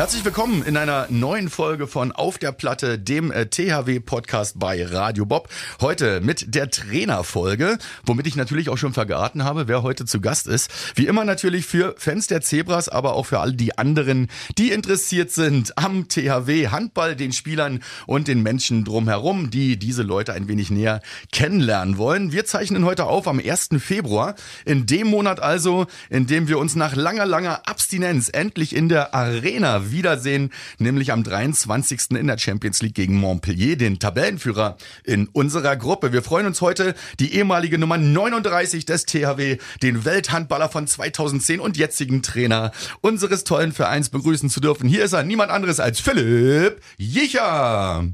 Herzlich willkommen in einer neuen Folge von Auf der Platte, dem äh, THW-Podcast bei Radio Bob. Heute mit der Trainerfolge, womit ich natürlich auch schon verraten habe, wer heute zu Gast ist. Wie immer natürlich für Fans der Zebras, aber auch für all die anderen, die interessiert sind am THW Handball, den Spielern und den Menschen drumherum, die diese Leute ein wenig näher kennenlernen wollen. Wir zeichnen heute auf am 1. Februar, in dem Monat also, in dem wir uns nach langer, langer Abstinenz endlich in der Arena wiedersehen, nämlich am 23. in der Champions League gegen Montpellier, den Tabellenführer in unserer Gruppe. Wir freuen uns heute, die ehemalige Nummer 39 des THW, den Welthandballer von 2010 und jetzigen Trainer unseres tollen Vereins begrüßen zu dürfen. Hier ist er, niemand anderes als Philipp Jicher.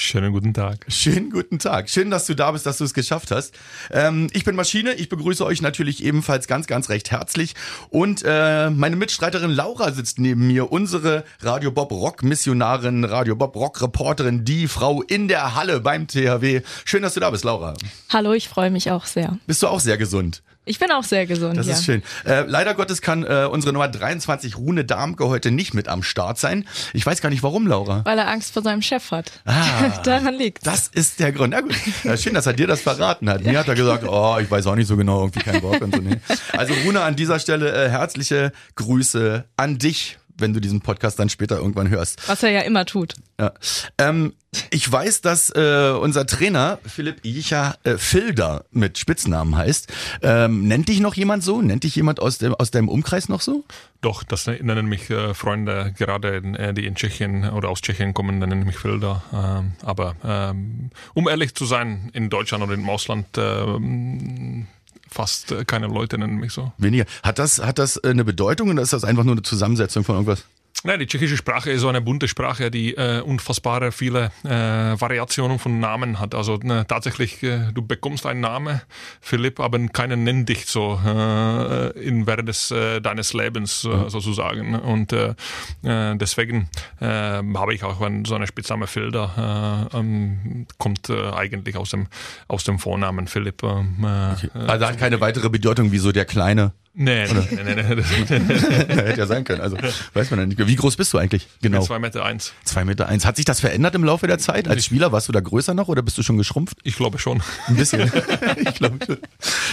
Schönen guten Tag. Schönen guten Tag. Schön, dass du da bist, dass du es geschafft hast. Ähm, ich bin Maschine. Ich begrüße euch natürlich ebenfalls ganz, ganz recht herzlich. Und äh, meine Mitstreiterin Laura sitzt neben mir. Unsere Radio Bob Rock Missionarin, Radio Bob Rock Reporterin, die Frau in der Halle beim THW. Schön, dass du da bist, Laura. Hallo, ich freue mich auch sehr. Bist du auch sehr gesund? Ich bin auch sehr gesund. Das ja. ist schön. Äh, leider Gottes kann äh, unsere Nummer 23 Rune Darmke heute nicht mit am Start sein. Ich weiß gar nicht warum, Laura. Weil er Angst vor seinem Chef hat. Ah, Daran liegt Das ist der Grund. Na gut. Ja, schön, dass er dir das verraten hat. Mir hat er gesagt, oh, ich weiß auch nicht so genau, irgendwie kein Bock und so. Nee. Also Rune, an dieser Stelle äh, herzliche Grüße an dich wenn du diesen Podcast dann später irgendwann hörst. Was er ja immer tut. Ja. Ähm, ich weiß, dass äh, unser Trainer Philipp Jicha äh, Filder mit Spitznamen heißt. Ähm, nennt dich noch jemand so? Nennt dich jemand aus, dem, aus deinem Umkreis noch so? Doch, das nennen mich äh, Freunde, gerade äh, die in Tschechien oder aus Tschechien kommen, nennen mich Filder. Ähm, aber ähm, um ehrlich zu sein, in Deutschland oder im Ausland ähm, fast äh, keine Leute nennen mich so. Weniger. Hat das, hat das äh, eine Bedeutung oder ist das einfach nur eine Zusammensetzung von irgendwas? Ja, die tschechische Sprache ist so eine bunte Sprache, die äh, unfassbare viele äh, Variationen von Namen hat. Also ne, tatsächlich, äh, du bekommst einen Namen, Philipp, aber keinen nennt dich so äh, in während des, äh, deines Lebens äh, sozusagen. Und äh, äh, deswegen äh, habe ich auch einen, so eine Spitzname Filder, äh, ähm, kommt äh, eigentlich aus dem, aus dem Vornamen Philipp. Ähm, äh, okay. Also hat keine weitere Bedeutung wie so der Kleine. Nee, nee, nee, nee, nee. Hätte ja sein können. Also weiß man ja nicht. Wie groß bist du eigentlich? Genau. Zwei Meter eins. Zwei Meter eins. Hat sich das verändert im Laufe der Zeit? Als Spieler warst du da größer noch oder bist du schon geschrumpft? Ich glaube schon. Ein bisschen. ich glaube schon.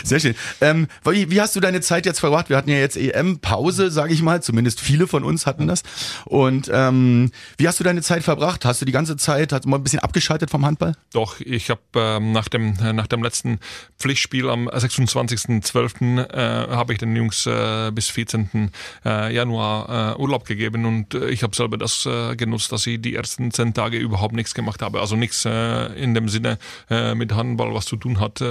Sehr schön. Ähm, wie, wie hast du deine Zeit jetzt verbracht? Wir hatten ja jetzt EM-Pause, sage ich mal. Zumindest viele von uns hatten das. Und ähm, wie hast du deine Zeit verbracht? Hast du die ganze Zeit hast du mal ein bisschen abgeschaltet vom Handball? Doch, ich habe ähm, nach dem nach dem letzten Pflichtspiel am 26.12. Äh, habe ich den Jungs äh, bis 14. Äh, Januar äh, Urlaub gegeben und äh, ich habe selber das äh, genutzt, dass ich die ersten zehn Tage überhaupt nichts gemacht habe. Also nichts äh, in dem Sinne mit Handball was zu tun hat.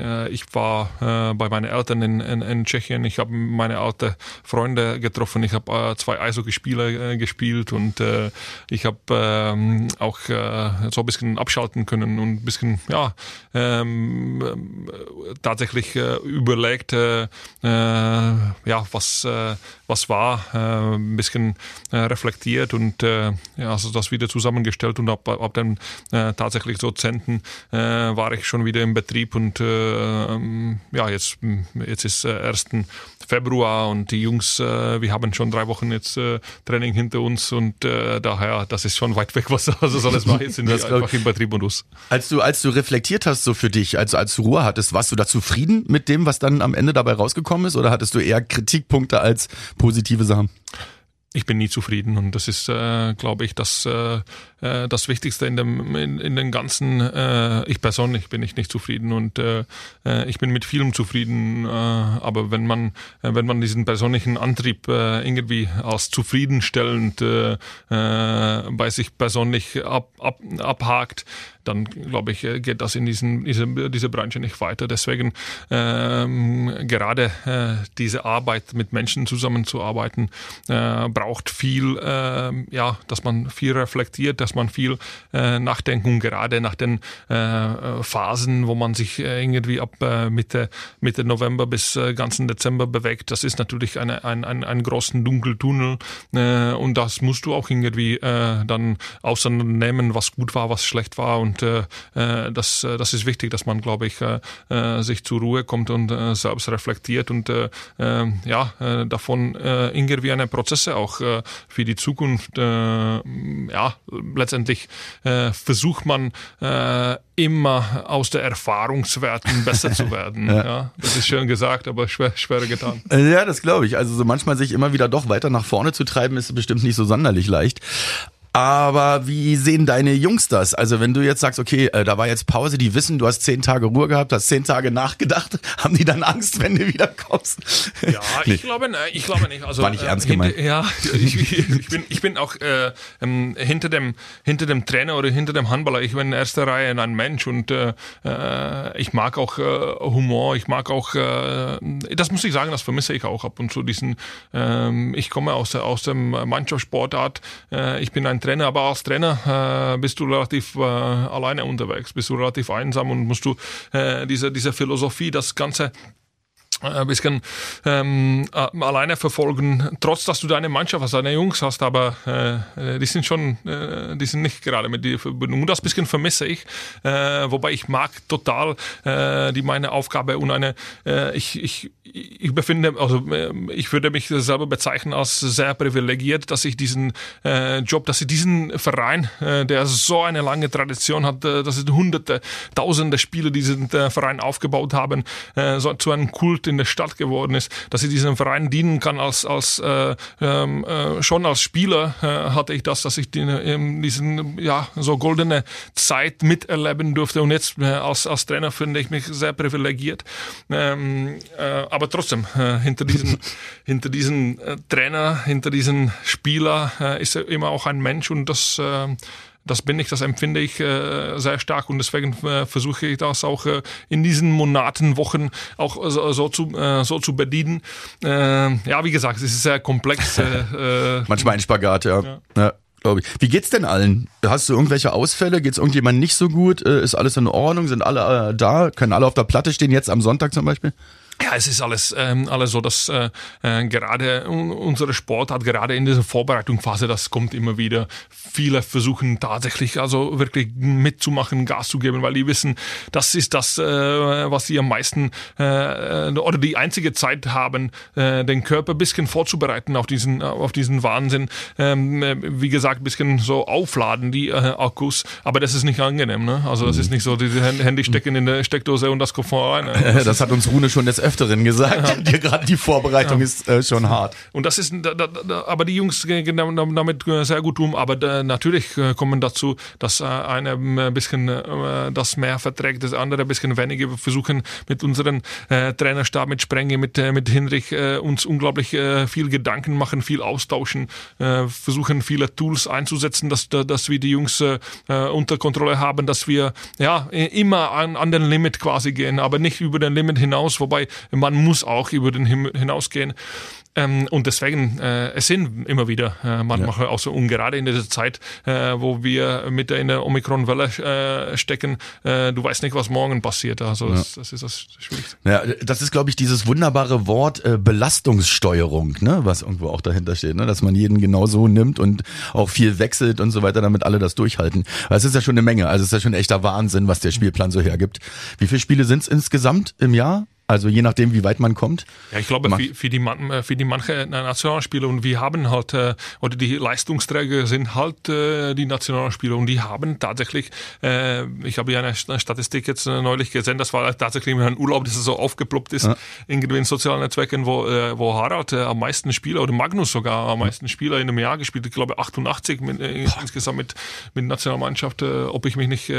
Äh, ich war äh, bei meinen Eltern in, in, in Tschechien. Ich habe meine alten Freunde getroffen. Ich habe äh, zwei Eishockeyspiele gespielt und ich habe ähm, auch so ein bisschen abschalten können und ein bisschen ja ähm, tatsächlich überlegt, ja was was war, ein bisschen reflektiert und ja, also das wieder zusammengestellt und ab, ab dem tatsächlich so Zenten äh, war ich schon wieder im Betrieb und ja, jetzt, jetzt ist äh, 1. Februar und die Jungs, äh, wir haben schon drei Wochen jetzt äh, Training hinter uns und äh, daher, das ist schon weit weg, was also alles war. Jetzt sind wir einfach im Betriebmodus. Als du, als du reflektiert hast so für dich, also als du Ruhe hattest, warst du da zufrieden mit dem, was dann am Ende dabei rausgekommen ist oder hattest du eher Kritikpunkte als positive Sachen? Ich bin nie zufrieden und das ist, äh, glaube ich, das, äh, das Wichtigste in dem in, in den ganzen. Äh, ich persönlich bin ich nicht zufrieden und äh, ich bin mit vielem zufrieden, äh, aber wenn man wenn man diesen persönlichen Antrieb äh, irgendwie als zufriedenstellend äh, bei sich persönlich ab, ab, abhakt, dann glaube ich, geht das in diesen, diese, diese Branche nicht weiter. Deswegen ähm, gerade äh, diese Arbeit mit Menschen zusammenzuarbeiten, äh, braucht viel, äh, ja, dass man viel reflektiert, dass dass man viel äh, nachdenkt und gerade nach den äh, Phasen, wo man sich äh, irgendwie ab äh, Mitte, Mitte November bis äh, ganzen Dezember bewegt, das ist natürlich eine, ein, ein, ein großen Dunkeltunnel äh, und das musst du auch irgendwie äh, dann auseinandernehmen, was gut war, was schlecht war. Und äh, äh das, äh, das ist wichtig, dass man, glaube ich, äh, sich zur Ruhe kommt und äh, selbst reflektiert und äh, ja, äh, davon äh, irgendwie eine Prozesse auch äh, für die Zukunft, äh, ja, letztendlich äh, versucht man äh, immer aus der Erfahrungswerten besser zu werden. ja. ja. das ist schön gesagt, aber schwer, schwer getan. Ja, das glaube ich. Also so manchmal sich immer wieder doch weiter nach vorne zu treiben, ist bestimmt nicht so sonderlich leicht. Aber wie sehen deine Jungs das? Also wenn du jetzt sagst, okay, äh, da war jetzt Pause, die wissen, du hast zehn Tage Ruhe gehabt, hast zehn Tage nachgedacht, haben die dann Angst, wenn du wiederkommst? Ja, nee. ich glaube, ich glaube nicht. Also, war nicht ernst äh, gemeint. ja, ich, ich, bin, ich bin auch äh, ähm, hinter dem hinter dem Trainer oder hinter dem Handballer. Ich bin in erster Reihe ein Mensch und äh, äh ich mag auch äh, Humor. Ich mag auch, äh, das muss ich sagen, das vermisse ich auch ab und zu. Diesen, äh, ich komme aus der aus dem Mannschaftssportart. Äh, ich bin ein Trainer, aber als Trainer äh, bist du relativ äh, alleine unterwegs, bist du relativ einsam und musst du äh, diese, diese Philosophie, das Ganze ein bisschen ähm, alleine verfolgen, trotz dass du deine Mannschaft hast, deine Jungs hast, aber äh, die sind schon, äh, die sind nicht gerade mit dir verbunden. Und das bisschen vermisse ich, äh, wobei ich mag total äh, die meine Aufgabe und eine, äh, ich, ich, ich befinde, also äh, ich würde mich selber bezeichnen als sehr privilegiert, dass ich diesen äh, Job, dass ich diesen Verein, äh, der so eine lange Tradition hat, äh, dass es hunderte, tausende Spiele diesen äh, Verein aufgebaut haben, äh, so zu einem Kult in der Stadt geworden ist, dass ich diesem Verein dienen kann als, als äh, ähm, äh, schon als Spieler äh, hatte ich das, dass ich die, ähm, diesen ja so goldene Zeit miterleben durfte und jetzt äh, als, als Trainer finde ich mich sehr privilegiert. Ähm, äh, aber trotzdem äh, hinter diesen hinter diesen äh, Trainer, hinter diesen Spieler äh, ist immer auch ein Mensch und das äh, das bin ich, das empfinde ich äh, sehr stark und deswegen äh, versuche ich das auch äh, in diesen Monaten, Wochen auch so, so zu, äh, so zu bedienen. Äh, ja, wie gesagt, es ist sehr komplex. Äh, Manchmal ein Spagat, ja. ja. ja glaube ich. Wie geht's denn allen? Hast du irgendwelche Ausfälle? Geht's irgendjemand nicht so gut? Ist alles in Ordnung? Sind alle da? Können alle auf der Platte stehen jetzt am Sonntag zum Beispiel? Ja, es ist alles, ähm, alles so, dass äh, äh gerade unsere Sportart, gerade in dieser Vorbereitungsphase, das kommt immer wieder. Viele versuchen tatsächlich also wirklich mitzumachen, Gas zu geben, weil die wissen, das ist das, äh, was sie am meisten äh, oder die einzige Zeit haben, äh, den Körper ein bisschen vorzubereiten auf diesen, auf diesen Wahnsinn. Ähm, wie gesagt, ein bisschen so aufladen, die äh, Akkus, aber das ist nicht angenehm. Ne? Also das ist nicht so, diese Handy stecken in der Steckdose und das kommt voran. Ne? Das, das hat uns Rune schon des Öfteren gesagt. Ja. Gerade die Vorbereitung ja. ist äh, schon hart. Und das ist, da, da, aber die Jungs gehen damit sehr gut um. Aber da, natürlich kommen dazu, dass äh, eine ein bisschen äh, das mehr verträgt, das andere ein bisschen weniger. Wir versuchen mit unserem äh, Trainerstab, mit Sprenge, mit, mit Hinrich uns unglaublich viel Gedanken machen, viel austauschen, versuchen viele Tools einzusetzen, dass, dass wir die Jungs unter Kontrolle haben, dass wir ja immer an, an den Limit quasi gehen, aber nicht über den Limit hinaus, wobei man muss auch über den Himmel hinausgehen. Ähm, und deswegen, äh, es sind immer wieder äh, manchmal ja. auch so, und gerade in dieser Zeit, äh, wo wir mit in der Omikron-Welle äh, stecken, äh, du weißt nicht, was morgen passiert. Also ja. das, das, ist das Schwierigste. Ja, das ist, glaube ich, dieses wunderbare Wort äh, Belastungssteuerung, ne, was irgendwo auch dahinter steht, ne, dass man jeden genau so nimmt und auch viel wechselt und so weiter, damit alle das durchhalten. Das ist ja schon eine Menge. Also es ist ja schon echter Wahnsinn, was der Spielplan so hergibt. Wie viele Spiele sind es insgesamt im Jahr? Also je nachdem, wie weit man kommt. Ja, ich glaube, für, für, die, äh, für die manche Nationalspieler und wir haben halt, äh, oder die Leistungsträger sind halt äh, die Nationalspieler und die haben tatsächlich, ich habe ja eine Statistik jetzt neulich gesehen, das war tatsächlich ein Urlaub, das so aufgeploppt ist, ja. in den sozialen Netzwerken, wo, wo Harald am meisten Spieler oder Magnus sogar am meisten Spieler in einem Jahr gespielt, ich glaube 88 mit, insgesamt mit, mit Nationalmannschaft, ob ich mich nicht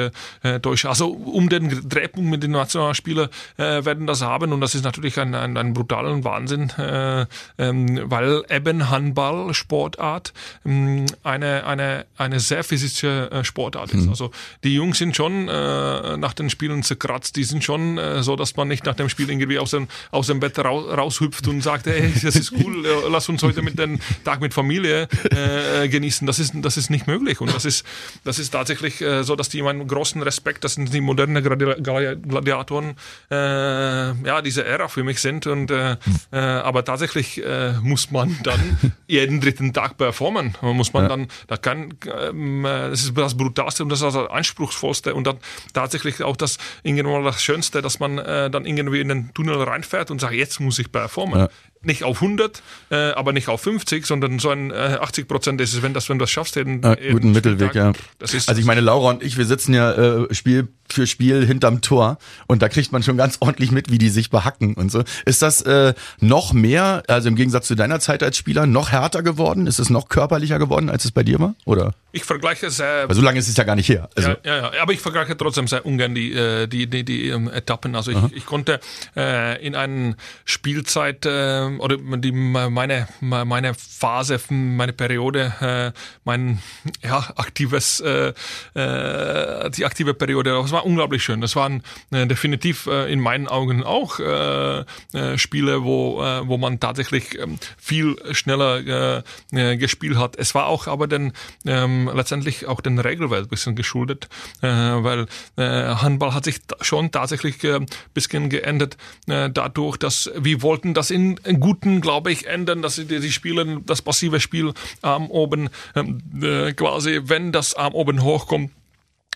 täusche. Also um den Drehpunkt mit den Nationalspielern werden das haben haben und das ist natürlich ein, ein, ein brutaler Wahnsinn, äh, ähm, weil eben Handball Sportart ähm, eine eine eine sehr physische äh, Sportart ist. Mhm. Also die Jungs sind schon äh, nach den Spielen zerkratzt, die sind schon äh, so, dass man nicht nach dem Spiel irgendwie aus dem aus dem Bett raus, raushüpft und sagt, hey, das ist cool, lass uns heute mit den Tag mit Familie äh, genießen. Das ist das ist nicht möglich und das ist das ist tatsächlich äh, so, dass die meinen großen Respekt, das sind die modernen Gladiatoren, äh, ja diese Ära für mich sind und äh, äh, aber tatsächlich äh, muss man dann jeden dritten Tag performen. Man muss man ja. dann, da kann, ähm, das ist das brutalste und das ist das anspruchsvollste und dann tatsächlich auch das irgendwann das Schönste, dass man äh, dann irgendwie in den Tunnel reinfährt und sagt, jetzt muss ich performen. Ja nicht auf 100, äh, aber nicht auf 50, sondern so ein äh, 80 Prozent ist es, wenn das, wenn du das schaffst, den ja, guten Mittelweg, ja. Das ist also ich meine, Laura und ich, wir sitzen ja äh, Spiel für Spiel hinterm Tor und da kriegt man schon ganz ordentlich mit, wie die sich behacken und so. Ist das äh, noch mehr, also im Gegensatz zu deiner Zeit als Spieler, noch härter geworden? Ist es noch körperlicher geworden, als es bei dir war? Oder? Ich vergleiche sehr. Weil so lange ist es ja gar nicht her. Also. Ja, ja, ja, aber ich vergleiche trotzdem sehr ungern die, äh, die, die, die, ähm, Etappen. Also ich, ich konnte äh, in einer Spielzeit äh, oder die, meine, meine Phase, meine Periode, äh, mein ja, aktives, äh, äh, die aktive Periode, das war unglaublich schön. Das waren äh, definitiv äh, in meinen Augen auch äh, äh, Spiele, wo, äh, wo man tatsächlich äh, viel schneller äh, gespielt hat. Es war auch aber dann ähm, letztendlich auch den Regelwelt bisschen geschuldet, äh, weil äh, Handball hat sich schon tatsächlich ein äh, bisschen geändert äh, dadurch, dass wir wollten das in, in guten, glaube ich, ändern, dass die, die Spiele, das passive Spiel Arm oben ähm, äh, quasi, wenn das Arm oben hochkommt,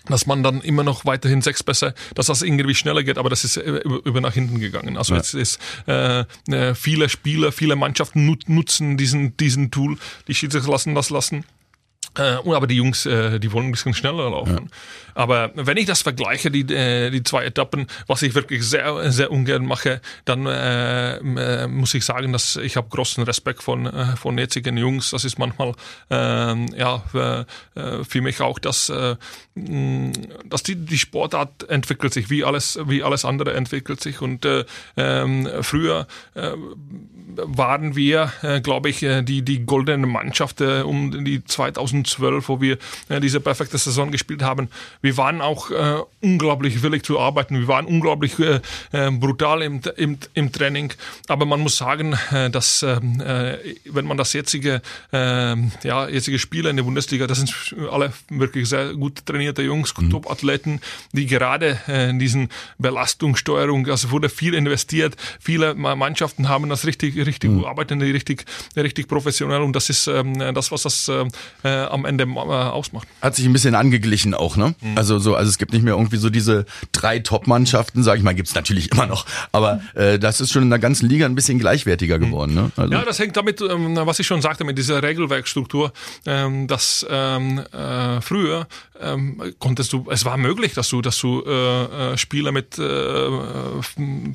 dass man dann immer noch weiterhin sechs besser, dass das irgendwie schneller geht, aber das ist über, über nach hinten gegangen. Also ja. jetzt ist äh, äh viele Spieler, viele Mannschaften nutzen diesen diesen Tool, die Schiedsrichter lassen das lassen. Äh, aber die Jungs, äh, die wollen ein bisschen schneller laufen. Ja. Aber wenn ich das vergleiche, die, äh, die zwei Etappen, was ich wirklich sehr, sehr ungern mache, dann äh, äh, muss ich sagen, dass ich habe großen Respekt von, äh, von jetzigen Jungs. Das ist manchmal äh, ja äh, für mich auch, dass, dass die, die Sportart entwickelt sich, wie alles, wie alles andere entwickelt sich. Und äh, äh, früher waren wir, äh, glaube ich, äh, die, die goldene Mannschaft äh, um die 2012, wo wir diese perfekte Saison gespielt haben wir waren auch unglaublich willig zu arbeiten. Wir waren unglaublich brutal im, im, im Training. Aber man muss sagen, dass ähm, äh, wenn man das jetzige, äh, ja, jetzige Spieler in der Bundesliga, das sind alle wirklich sehr gut trainierte Jungs, mhm. Top-Athleten, die gerade in diesen Belastungssteuerung, also wurde viel investiert. Viele Mannschaften haben das richtig, richtig mhm. arbeiten, die richtig, richtig professionell und das ist ähm, das, was das äh, am Ende äh, ausmacht. Hat sich ein bisschen angeglichen auch, ne? Mhm. Also so, also es gibt nicht mehr irgendwie so diese drei Top-Mannschaften, sage ich mal, gibt's natürlich immer noch. Aber äh, das ist schon in der ganzen Liga ein bisschen gleichwertiger geworden. Ne? Also. Ja, das hängt damit, ähm, was ich schon sagte, mit dieser Regelwerkstruktur, ähm, dass ähm, äh, früher ähm, konntest du, es war möglich, dass du, dass du äh, äh Spieler mit äh,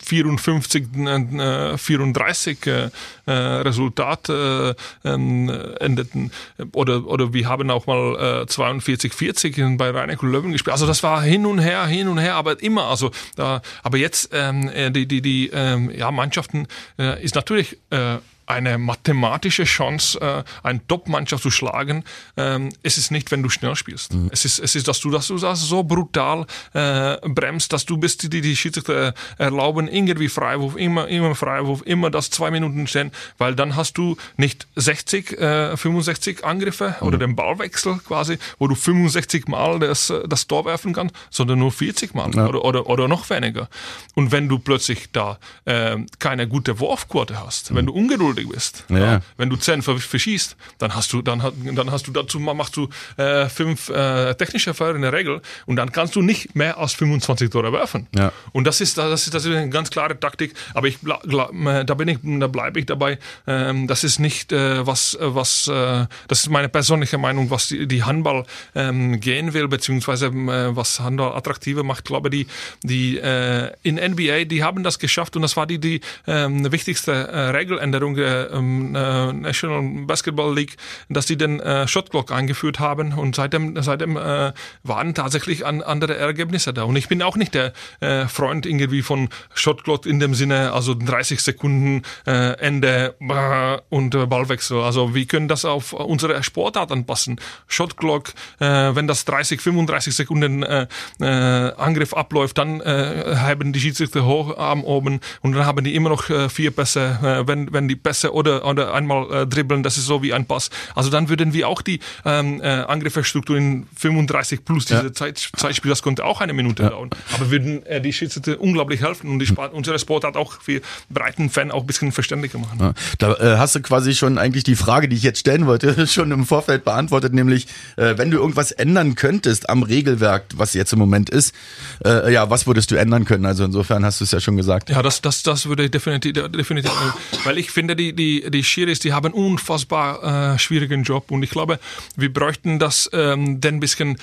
54, äh, 34 äh, äh, Resultat äh, ähm, endeten. Oder, oder wir haben auch mal äh, 42, 40 bei Rhein Löwen gespielt. Also das war hin und her, hin und her, aber immer. Also da, aber jetzt ähm, äh, die die die ähm, ja Mannschaften äh, ist natürlich äh, eine mathematische Chance, äh, eine Top-Mannschaft zu schlagen. Ähm, es ist nicht, wenn du schnell spielst. Mhm. Es ist, es ist, dass du, dass du das so brutal äh, bremst, dass du bist, die die Schiedsrichter erlauben, irgendwie Freiwurf, immer, immer Freiwurf, immer das zwei Minuten stehen, weil dann hast du nicht 60, äh, 65 Angriffe mhm. oder den Ballwechsel quasi, wo du 65 Mal das, das Tor werfen kannst, sondern nur 40 Mal ja. oder, oder, oder noch weniger. Und wenn du plötzlich da äh, keine gute Wurfquote hast, mhm. wenn du ungeduldig schuldig bist. Ja. ja. Wenn du zehn verschießt, dann hast du, dann, dann hast du dazu machst du äh, fünf äh, technische Feuer in der Regel und dann kannst du nicht mehr als 25 Tore werfen. Ja. Und das ist, das ist, das ist eine ganz klare Taktik. Aber ich, äh, da bin ich, da bleibe ich dabei. Ähm, das ist nicht äh, was, was, äh, das ist meine persönliche Meinung, was die, die Handball ähm, gehen will, beziehungsweise äh, was Handball attraktiver macht. Ich glaube, die, die äh, in NBA, die haben das geschafft und das war die, die ähm, wichtigste äh, Regeländerung der ähm, äh, National Basketball League, dass die den äh, Shot Clock eingeführt haben und seitdem, seitdem äh, waren tatsächlich an, andere Ergebnisse da. Und ich bin auch nicht der äh, Freund irgendwie von Shot Clock in dem Sinne, also 30 Sekunden äh, Ende äh, und äh, Ballwechsel. Also wir können das auf unsere Sportart anpassen. Shot Clock, äh, wenn das 30, 35 Sekunden äh, äh, Angriff abläuft, dann äh, haben die Schiedsrichter Hocharm oben und dann haben die immer noch äh, vier Pässe, äh, wenn, wenn die Pässe oder, oder einmal äh, dribbeln, das ist so wie ein Pass. Also dann würden wir auch die ähm, äh, Angriffsstruktur in 35 plus diese ja. Zeit, Zeitspiel, das konnte auch eine Minute ja. dauern. Aber würden äh, die Schiedsrichter unglaublich helfen und die Sport, unsere Sportart auch für breiten Fan auch ein bisschen verständlicher machen. Ja. Da äh, hast du quasi schon eigentlich die Frage, die ich jetzt stellen wollte, schon im Vorfeld beantwortet, nämlich äh, wenn du irgendwas ändern könntest am Regelwerk, was jetzt im Moment ist, äh, ja, was würdest du ändern können? Also insofern hast du es ja schon gesagt. Ja, das, das, das würde ich definitiv, definitiv, weil ich finde, die, die, die Schiris, die haben unfassbar äh, schwierigen Job. Und ich glaube, wir bräuchten das ähm, ein bisschen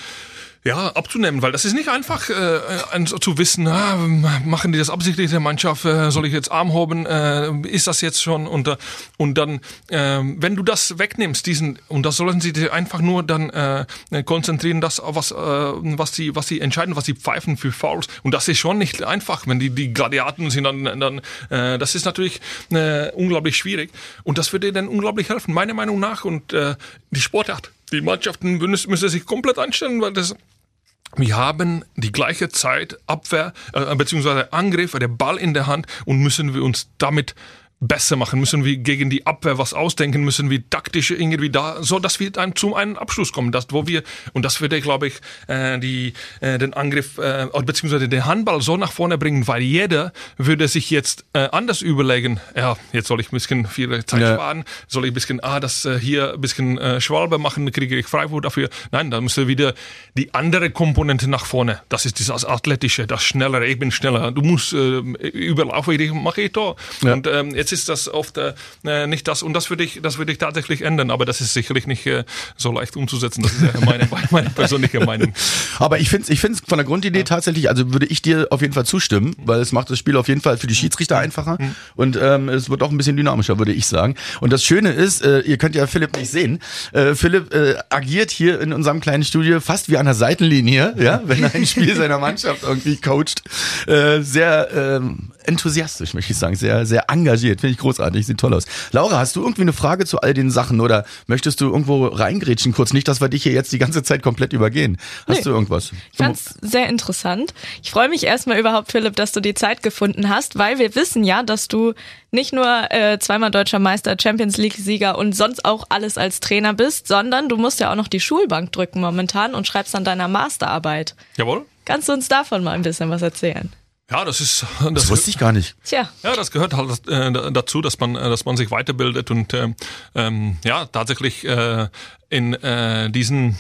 ja, abzunehmen, weil das ist nicht einfach äh, zu wissen, ah, machen die das absichtlich der Mannschaft, äh, soll ich jetzt Arm hoben, äh, ist das jetzt schon? Und, und dann, äh, wenn du das wegnimmst, diesen, und das sollen sie einfach nur dann äh, konzentrieren, das, was, äh, was sie, was sie entscheiden, was sie pfeifen für Fouls. Und das ist schon nicht einfach, wenn die, die Gladiaten sind, dann, dann äh, das ist natürlich äh, unglaublich schwierig. Und das würde dann unglaublich helfen, meiner Meinung nach. Und äh, die Sportart die Mannschaften müssen sich komplett anstellen, weil das wir haben die gleiche Zeit Abwehr äh, beziehungsweise Angriff, der Ball in der Hand und müssen wir uns damit besser machen, müssen wir gegen die Abwehr was ausdenken, müssen wir taktisch irgendwie da, so dass wir dann zum einen Abschluss kommen, das wo wir und das würde, glaube ich, äh, die äh, den Angriff äh, beziehungsweise den Handball so nach vorne bringen, weil jeder würde sich jetzt äh, anders überlegen, ja, jetzt soll ich ein bisschen viel Zeit ja. sparen, soll ich ein bisschen, ah, das äh, hier ein bisschen äh, Schwalbe machen, kriege ich Freiwurf dafür. Nein, da müsste wieder die andere Komponente nach vorne. Das ist das Athletische, das Schnellere, ich bin schneller, du musst äh, überlaufen, ich mache ich da. Ja. Und ähm, jetzt ist das oft äh, nicht das und das würde ich, das würde ich tatsächlich ändern, aber das ist sicherlich nicht äh, so leicht umzusetzen. Das ist ja meine, meine persönliche Meinung. Aber ich finde es ich find's von der Grundidee ja. tatsächlich, also würde ich dir auf jeden Fall zustimmen, weil es macht das Spiel auf jeden Fall für die Schiedsrichter einfacher mhm. und ähm, es wird auch ein bisschen dynamischer, würde ich sagen. Und das Schöne ist, äh, ihr könnt ja Philipp nicht sehen, äh, Philipp äh, agiert hier in unserem kleinen Studio fast wie an der Seitenlinie, ja, wenn er ein Spiel seiner Mannschaft irgendwie coacht. Äh, sehr ähm, enthusiastisch, möchte ich sagen, sehr, sehr engagiert. Finde ich großartig, sieht toll aus. Laura, hast du irgendwie eine Frage zu all den Sachen oder möchtest du irgendwo reingrätschen kurz? Nicht, dass wir dich hier jetzt die ganze Zeit komplett übergehen. Hast nee. du irgendwas? Ich fand's sehr interessant. Ich freue mich erstmal überhaupt, Philipp, dass du die Zeit gefunden hast, weil wir wissen ja, dass du nicht nur äh, zweimal deutscher Meister, Champions League-Sieger und sonst auch alles als Trainer bist, sondern du musst ja auch noch die Schulbank drücken momentan und schreibst an deiner Masterarbeit. Jawohl. Kannst du uns davon mal ein bisschen was erzählen? Ja, das ist. Das, das wusste ich gar nicht. Tja. Ja, das gehört halt äh, dazu, dass man, äh, dass man sich weiterbildet und äh, ähm, ja tatsächlich äh, in äh, diesen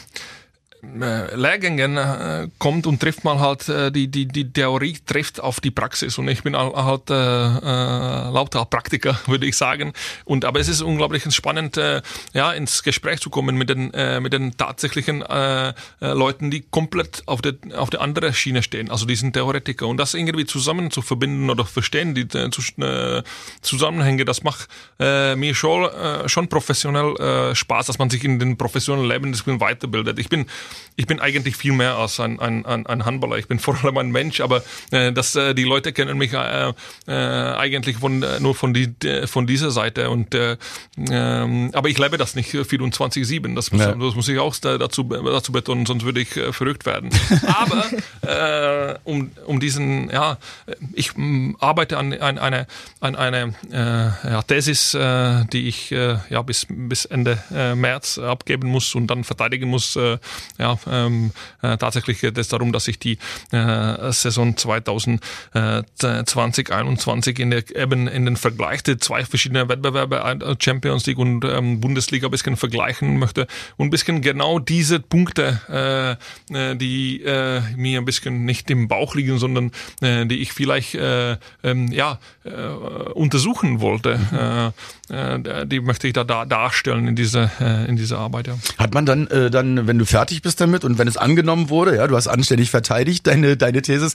Lehrgängen äh, kommt und trifft man halt äh, die, die, die Theorie trifft auf die Praxis und ich bin halt äh, äh, lauter Praktiker, würde ich sagen. Und aber es ist unglaublich spannend, äh, ja, ins Gespräch zu kommen mit den, äh, mit den tatsächlichen äh, äh, Leuten, die komplett auf der, auf der anderen Schiene stehen, also diesen Theoretiker. Und das irgendwie zusammen zu verbinden oder verstehen, die äh, äh, Zusammenhänge, das macht äh, mir schon, äh, schon professionell äh, Spaß, dass man sich in den professionellen Leben weiterbildet. Ich bin ich bin eigentlich viel mehr als ein, ein, ein Handballer. Ich bin vor allem ein Mensch, aber äh, das, äh, die Leute kennen mich äh, äh, eigentlich von, äh, nur von, die, von dieser Seite. Und, äh, äh, aber ich lebe das nicht 24-7. Das, muss, ja. das muss ich auch dazu, dazu betonen, sonst würde ich äh, verrückt werden. aber äh, um, um diesen, ja, ich arbeite an, an, eine, an eine äh, ja, Thesis, äh, die ich äh, ja, bis, bis Ende äh, März abgeben muss und dann verteidigen muss. Äh, ja, ähm, äh, tatsächlich geht es darum, dass ich die äh, Saison 2020-21 in, der, eben in den Vergleich der zwei verschiedenen Wettbewerbe, äh, Champions League und ähm, Bundesliga, ein bisschen vergleichen möchte und ein bisschen genau diese Punkte, äh, äh, die äh, mir ein bisschen nicht im Bauch liegen, sondern äh, die ich vielleicht äh, ähm, ja, äh, untersuchen wollte, mhm. äh, die möchte ich da, da darstellen in dieser, äh, in dieser Arbeit. Ja. Hat man dann, äh, dann, wenn du fertig bist, bist damit und wenn es angenommen wurde, ja, du hast anständig verteidigt deine deine Thesis,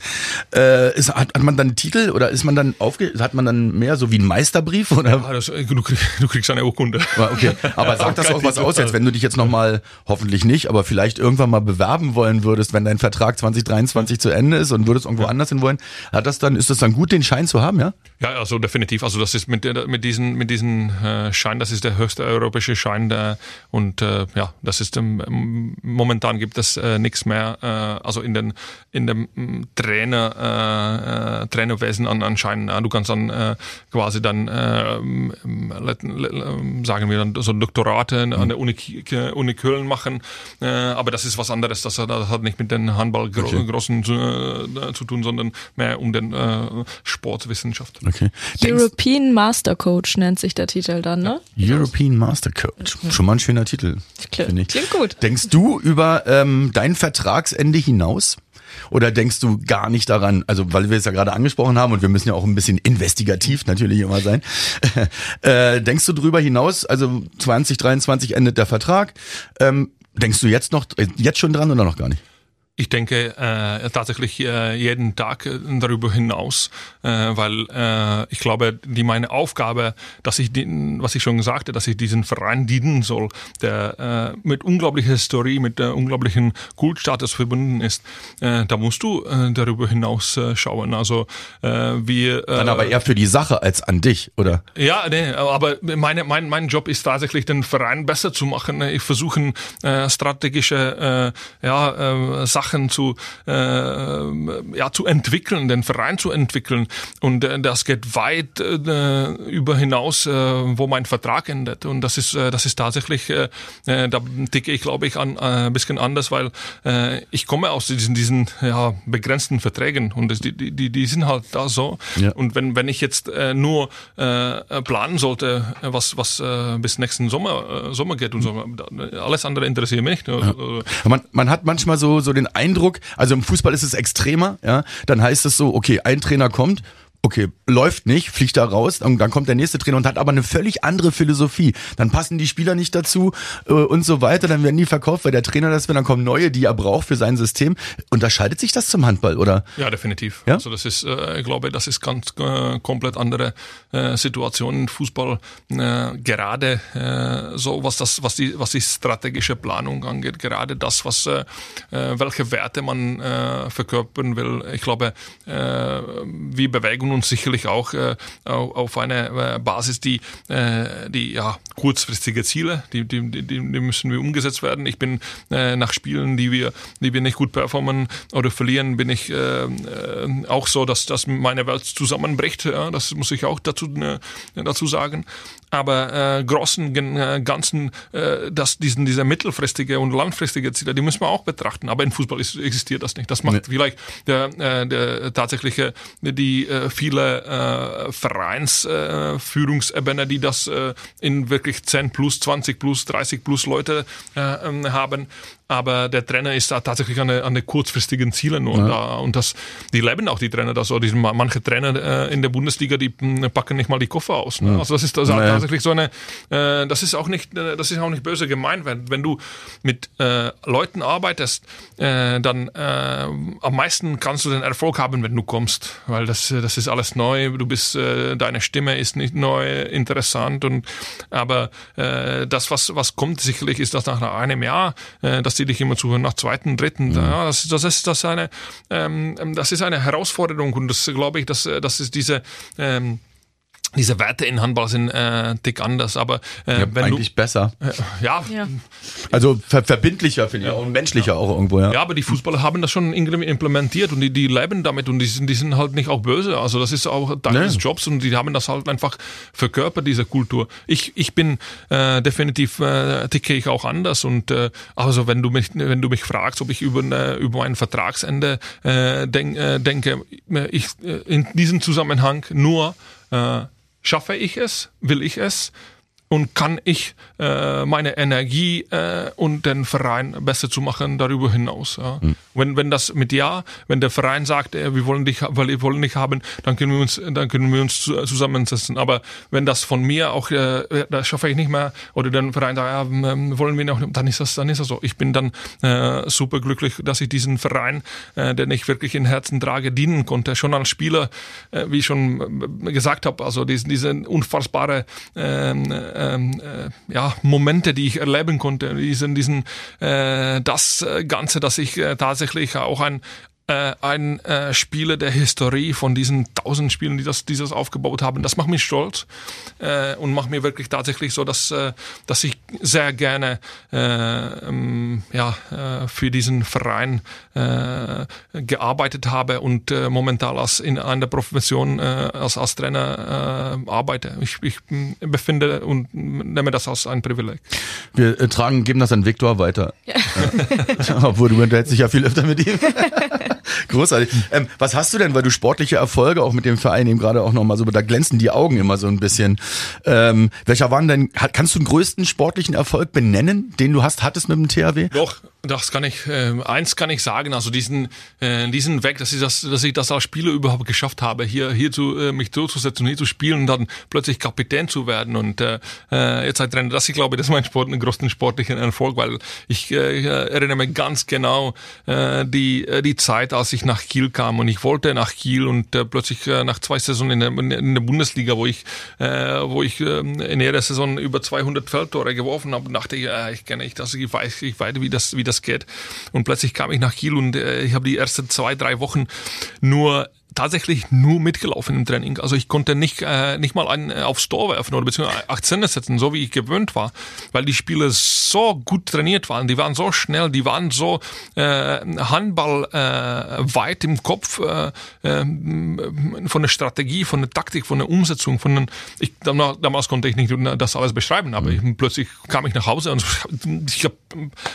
äh, ist, hat, hat man dann einen Titel oder ist man dann aufge, hat man dann mehr so wie ein Meisterbrief oder? Ja, das, du, krieg, du kriegst eine Urkunde. Okay, aber sagt das auch was aus, jetzt wenn du dich jetzt nochmal, hoffentlich nicht, aber vielleicht irgendwann mal bewerben wollen würdest, wenn dein Vertrag 2023 zu Ende ist und würdest irgendwo anders hin wollen, hat das dann, ist das dann gut, den Schein zu haben, ja? Ja, also definitiv. Also das ist mit, mit diesen, mit diesen äh, Schein, das ist der höchste europäische Schein der, und äh, ja, das ist ähm, momentan gibt es äh, nichts mehr, äh, also in den in dem mm, Trainer äh, äh, Trainerwesen an anscheinend. Ja, du kannst dann äh, quasi dann äh, sagen wir dann so Doktorate mhm. an der Uni, Uni Köln machen, äh, aber das ist was anderes. Das, das hat nicht mit den Handball okay. großen zu, äh, zu tun, sondern mehr um den äh, Sportwissenschaft. Okay. European Master Coach nennt sich der Titel dann, ne? European Master Coach. Schon mal ein schöner Titel. Klingt, klingt gut. Denkst du über ähm, dein Vertragsende hinaus? Oder denkst du gar nicht daran, also weil wir es ja gerade angesprochen haben und wir müssen ja auch ein bisschen investigativ natürlich immer sein, äh, denkst du drüber hinaus, also 2023 endet der Vertrag, ähm, denkst du jetzt noch, jetzt schon dran oder noch gar nicht? Ich denke äh, tatsächlich äh, jeden Tag äh, darüber hinaus, äh, weil äh, ich glaube, die meine Aufgabe, dass ich den, was ich schon sagte, dass ich diesen Verein dienen soll, der äh, mit unglaublicher Historie, mit der unglaublichen Kultstatus verbunden ist, äh, da musst du äh, darüber hinaus äh, schauen. Also äh, wir äh, dann aber eher für die Sache als an dich, oder? Ja, nee, aber meine, mein mein Job ist tatsächlich den Verein besser zu machen. Ich versuche äh, strategische äh, ja äh, Sachen Sachen zu, äh, ja, zu entwickeln, den Verein zu entwickeln. Und äh, das geht weit äh, über hinaus, äh, wo mein Vertrag endet. Und das ist, äh, das ist tatsächlich, äh, äh da ticke ich, glaube ich, an, äh, ein bisschen anders, weil äh, ich komme aus diesen, diesen ja, begrenzten Verträgen und das, die, die, die sind halt da so. Ja. Und wenn, wenn ich jetzt äh, nur äh, planen sollte, was, was äh, bis nächsten Sommer, äh, Sommer geht und so, alles andere interessiert mich nicht. Ja. Man, man hat manchmal so, so den Eindruck, also im Fußball ist es extremer, ja, dann heißt es so, okay, ein Trainer kommt, okay, läuft nicht, fliegt da raus, und dann kommt der nächste Trainer und hat aber eine völlig andere Philosophie. Dann passen die Spieler nicht dazu äh, und so weiter, dann werden die verkauft, weil der Trainer das will, dann kommen neue, die er braucht für sein System. Unterscheidet sich das zum Handball, oder? Ja, definitiv. Ja? Also das ist, äh, ich glaube, das ist ganz äh, komplett andere äh, Situation im Fußball. Äh, gerade äh, so, was das, was die, was die strategische Planung angeht, gerade das, was äh, äh welche Werte man äh, verkörpern will. Ich glaube, äh, wie Bewegung uns sicherlich auch äh, auf eine äh, Basis, die, äh, die ja, kurzfristige Ziele, die, die, die, die müssen wir umgesetzt werden. Ich bin äh, nach Spielen, die wir, die wir nicht gut performen oder verlieren, bin ich äh, äh, auch so, dass, dass meine Welt zusammenbricht. Ja, das muss ich auch dazu, äh, dazu sagen. Aber äh, großen äh, Ganzen, äh, dass diesen, diese mittelfristige und langfristige Ziele, die müssen wir auch betrachten. Aber im Fußball ist, existiert das nicht. Das macht nee. vielleicht der, äh, der tatsächliche die äh, viele äh, Vereinsführungsebene, äh, die das äh, in wirklich 10 plus, 20 plus, 30 plus Leute äh, ähm, haben aber der Trainer ist da tatsächlich an den eine kurzfristigen Zielen und, ja. und das, die leben auch die Trainer da so. Die, manche Trainer äh, in der Bundesliga, die hm, packen nicht mal die Koffer aus. Ne? Ja. Also das ist das naja. tatsächlich so eine, äh, das ist auch nicht, äh, das ist auch nicht böse gemeint, wenn, wenn du mit Leuten arbeitest, dann am meisten kannst du den Erfolg haben, wenn du kommst, weil das, das ist alles neu. Du bist, deine Stimme ist nicht neu, interessant und aber das, was was kommt, sicherlich ist das nach einem Jahr, dass die die dich immer zuhören, nach zweiten, dritten. Mhm. Ja, das, das, ist, das, eine, ähm, das ist eine Herausforderung und das glaube ich, dass, dass ist diese ähm, diese Werte in Handball sind äh, dick anders, aber äh, ja, wenn eigentlich du, besser. Äh, ja. ja. Also ver verbindlicher finde ich ja. und menschlicher auch irgendwo. Ja. ja, aber die Fußballer haben das schon implementiert und die, die leben damit und die sind, die sind halt nicht auch böse. Also das ist auch Teil nee. des Jobs und die haben das halt einfach verkörpert diese Kultur. Ich ich bin äh, definitiv äh, ticke ich auch anders und äh, also wenn du mich wenn du mich fragst, ob ich über äh, über mein Vertragsende äh, denk, äh, denke, ich äh, in diesem Zusammenhang nur äh, schaffe ich es, will ich es und kann ich äh, meine Energie äh, und den Verein besser zu machen darüber hinaus. Ja. Mhm. Wenn, wenn das mit Ja, wenn der Verein sagt, äh, wir wollen dich, weil wir wollen dich haben, dann können wir uns, dann können wir uns zusammensetzen. Aber wenn das von mir auch, äh, das schaffe ich nicht mehr, oder der Verein sagt, ja, ähm, wollen wir noch, dann ist das, dann ist das so. Ich bin dann äh, super glücklich, dass ich diesen Verein, äh, den ich wirklich in Herzen trage, dienen konnte. Schon als Spieler, äh, wie ich schon äh, gesagt habe, also diese, diese unfassbare ähm, ähm, äh, ja, Momente, die ich erleben konnte, diesen, diesen äh, das Ganze, dass ich äh, tatsächlich auch ein, äh, ein äh, Spieler der Historie von diesen tausend Spielen, die das, die das aufgebaut haben. Das macht mich stolz äh, und macht mir wirklich tatsächlich so, dass, äh, dass ich sehr gerne äh, ähm, ja, äh, für diesen Verein äh, gearbeitet habe und äh, momentan als in einer Profession äh, als, als Trainer äh, arbeite. Ich, ich befinde und nehme das als ein Privileg. Wir äh, tragen, geben das an Viktor weiter. Ja. Obwohl du unterhältst dich ja viel öfter mit ihm. Großartig. Ähm, was hast du denn, weil du sportliche Erfolge auch mit dem Verein eben gerade auch nochmal so, da glänzen die Augen immer so ein bisschen. Ähm, welcher waren denn, kannst du den größten sportlichen Erfolg benennen, den du hast, hattest mit dem THW? Doch, das kann ich, äh, eins kann ich sagen, also diesen, äh, diesen Weg, dass ich das, dass ich das als Spieler überhaupt geschafft habe, hier, hier zu, äh, mich durchzusetzen, hier zu spielen und dann plötzlich Kapitän zu werden und äh, äh jetzt als Trainer, das ich glaube, das ist mein Sport, einen großen sportlichen Erfolg, weil ich äh, erinnere mich ganz genau äh, die, äh, die Zeit, als ich nach Kiel kam und ich wollte nach Kiel und äh, plötzlich äh, nach zwei Saisonen in der, in der Bundesliga, wo ich, äh, wo ich äh, in jeder Saison über 200 Feldtore geworfen habe, dachte ich, äh, ich kenne ich das, ich weiß, ich weiß, wie das, wie das das geht. Und plötzlich kam ich nach Kiel und äh, ich habe die ersten zwei, drei Wochen nur tatsächlich nur mitgelaufen im Training. Also ich konnte nicht, äh, nicht mal einen äh, aufs Tor werfen oder beziehungsweise Akzente setzen, so wie ich gewöhnt war, weil die Spieler so gut trainiert waren, die waren so schnell, die waren so äh, Handball äh, weit im Kopf äh, äh, von der Strategie, von der Taktik, von der Umsetzung, von den, ich, damals konnte ich nicht das alles beschreiben, aber ich, plötzlich kam ich nach Hause und ich, hab,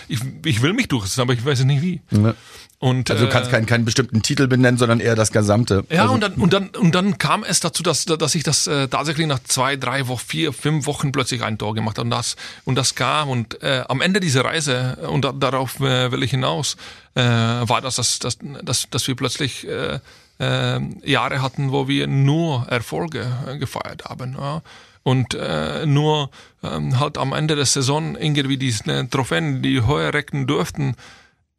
ich, ich will mich durchsetzen, aber ich weiß nicht wie. Ja. Und, also du kannst äh, keinen, keinen bestimmten Titel benennen, sondern eher das Gesamte. Ja, also, und, dann, und, dann, und dann kam es dazu, dass, dass ich das äh, tatsächlich nach zwei, drei Wochen, vier, fünf Wochen plötzlich ein Tor gemacht habe. Und das, und das kam. Und äh, am Ende dieser Reise, und da, darauf äh, will ich hinaus, äh, war das, dass, dass, dass, dass wir plötzlich äh, äh, Jahre hatten, wo wir nur Erfolge äh, gefeiert haben. Ja und äh, nur ähm, halt am Ende der Saison irgendwie diese Trophäen, die höher recken durften,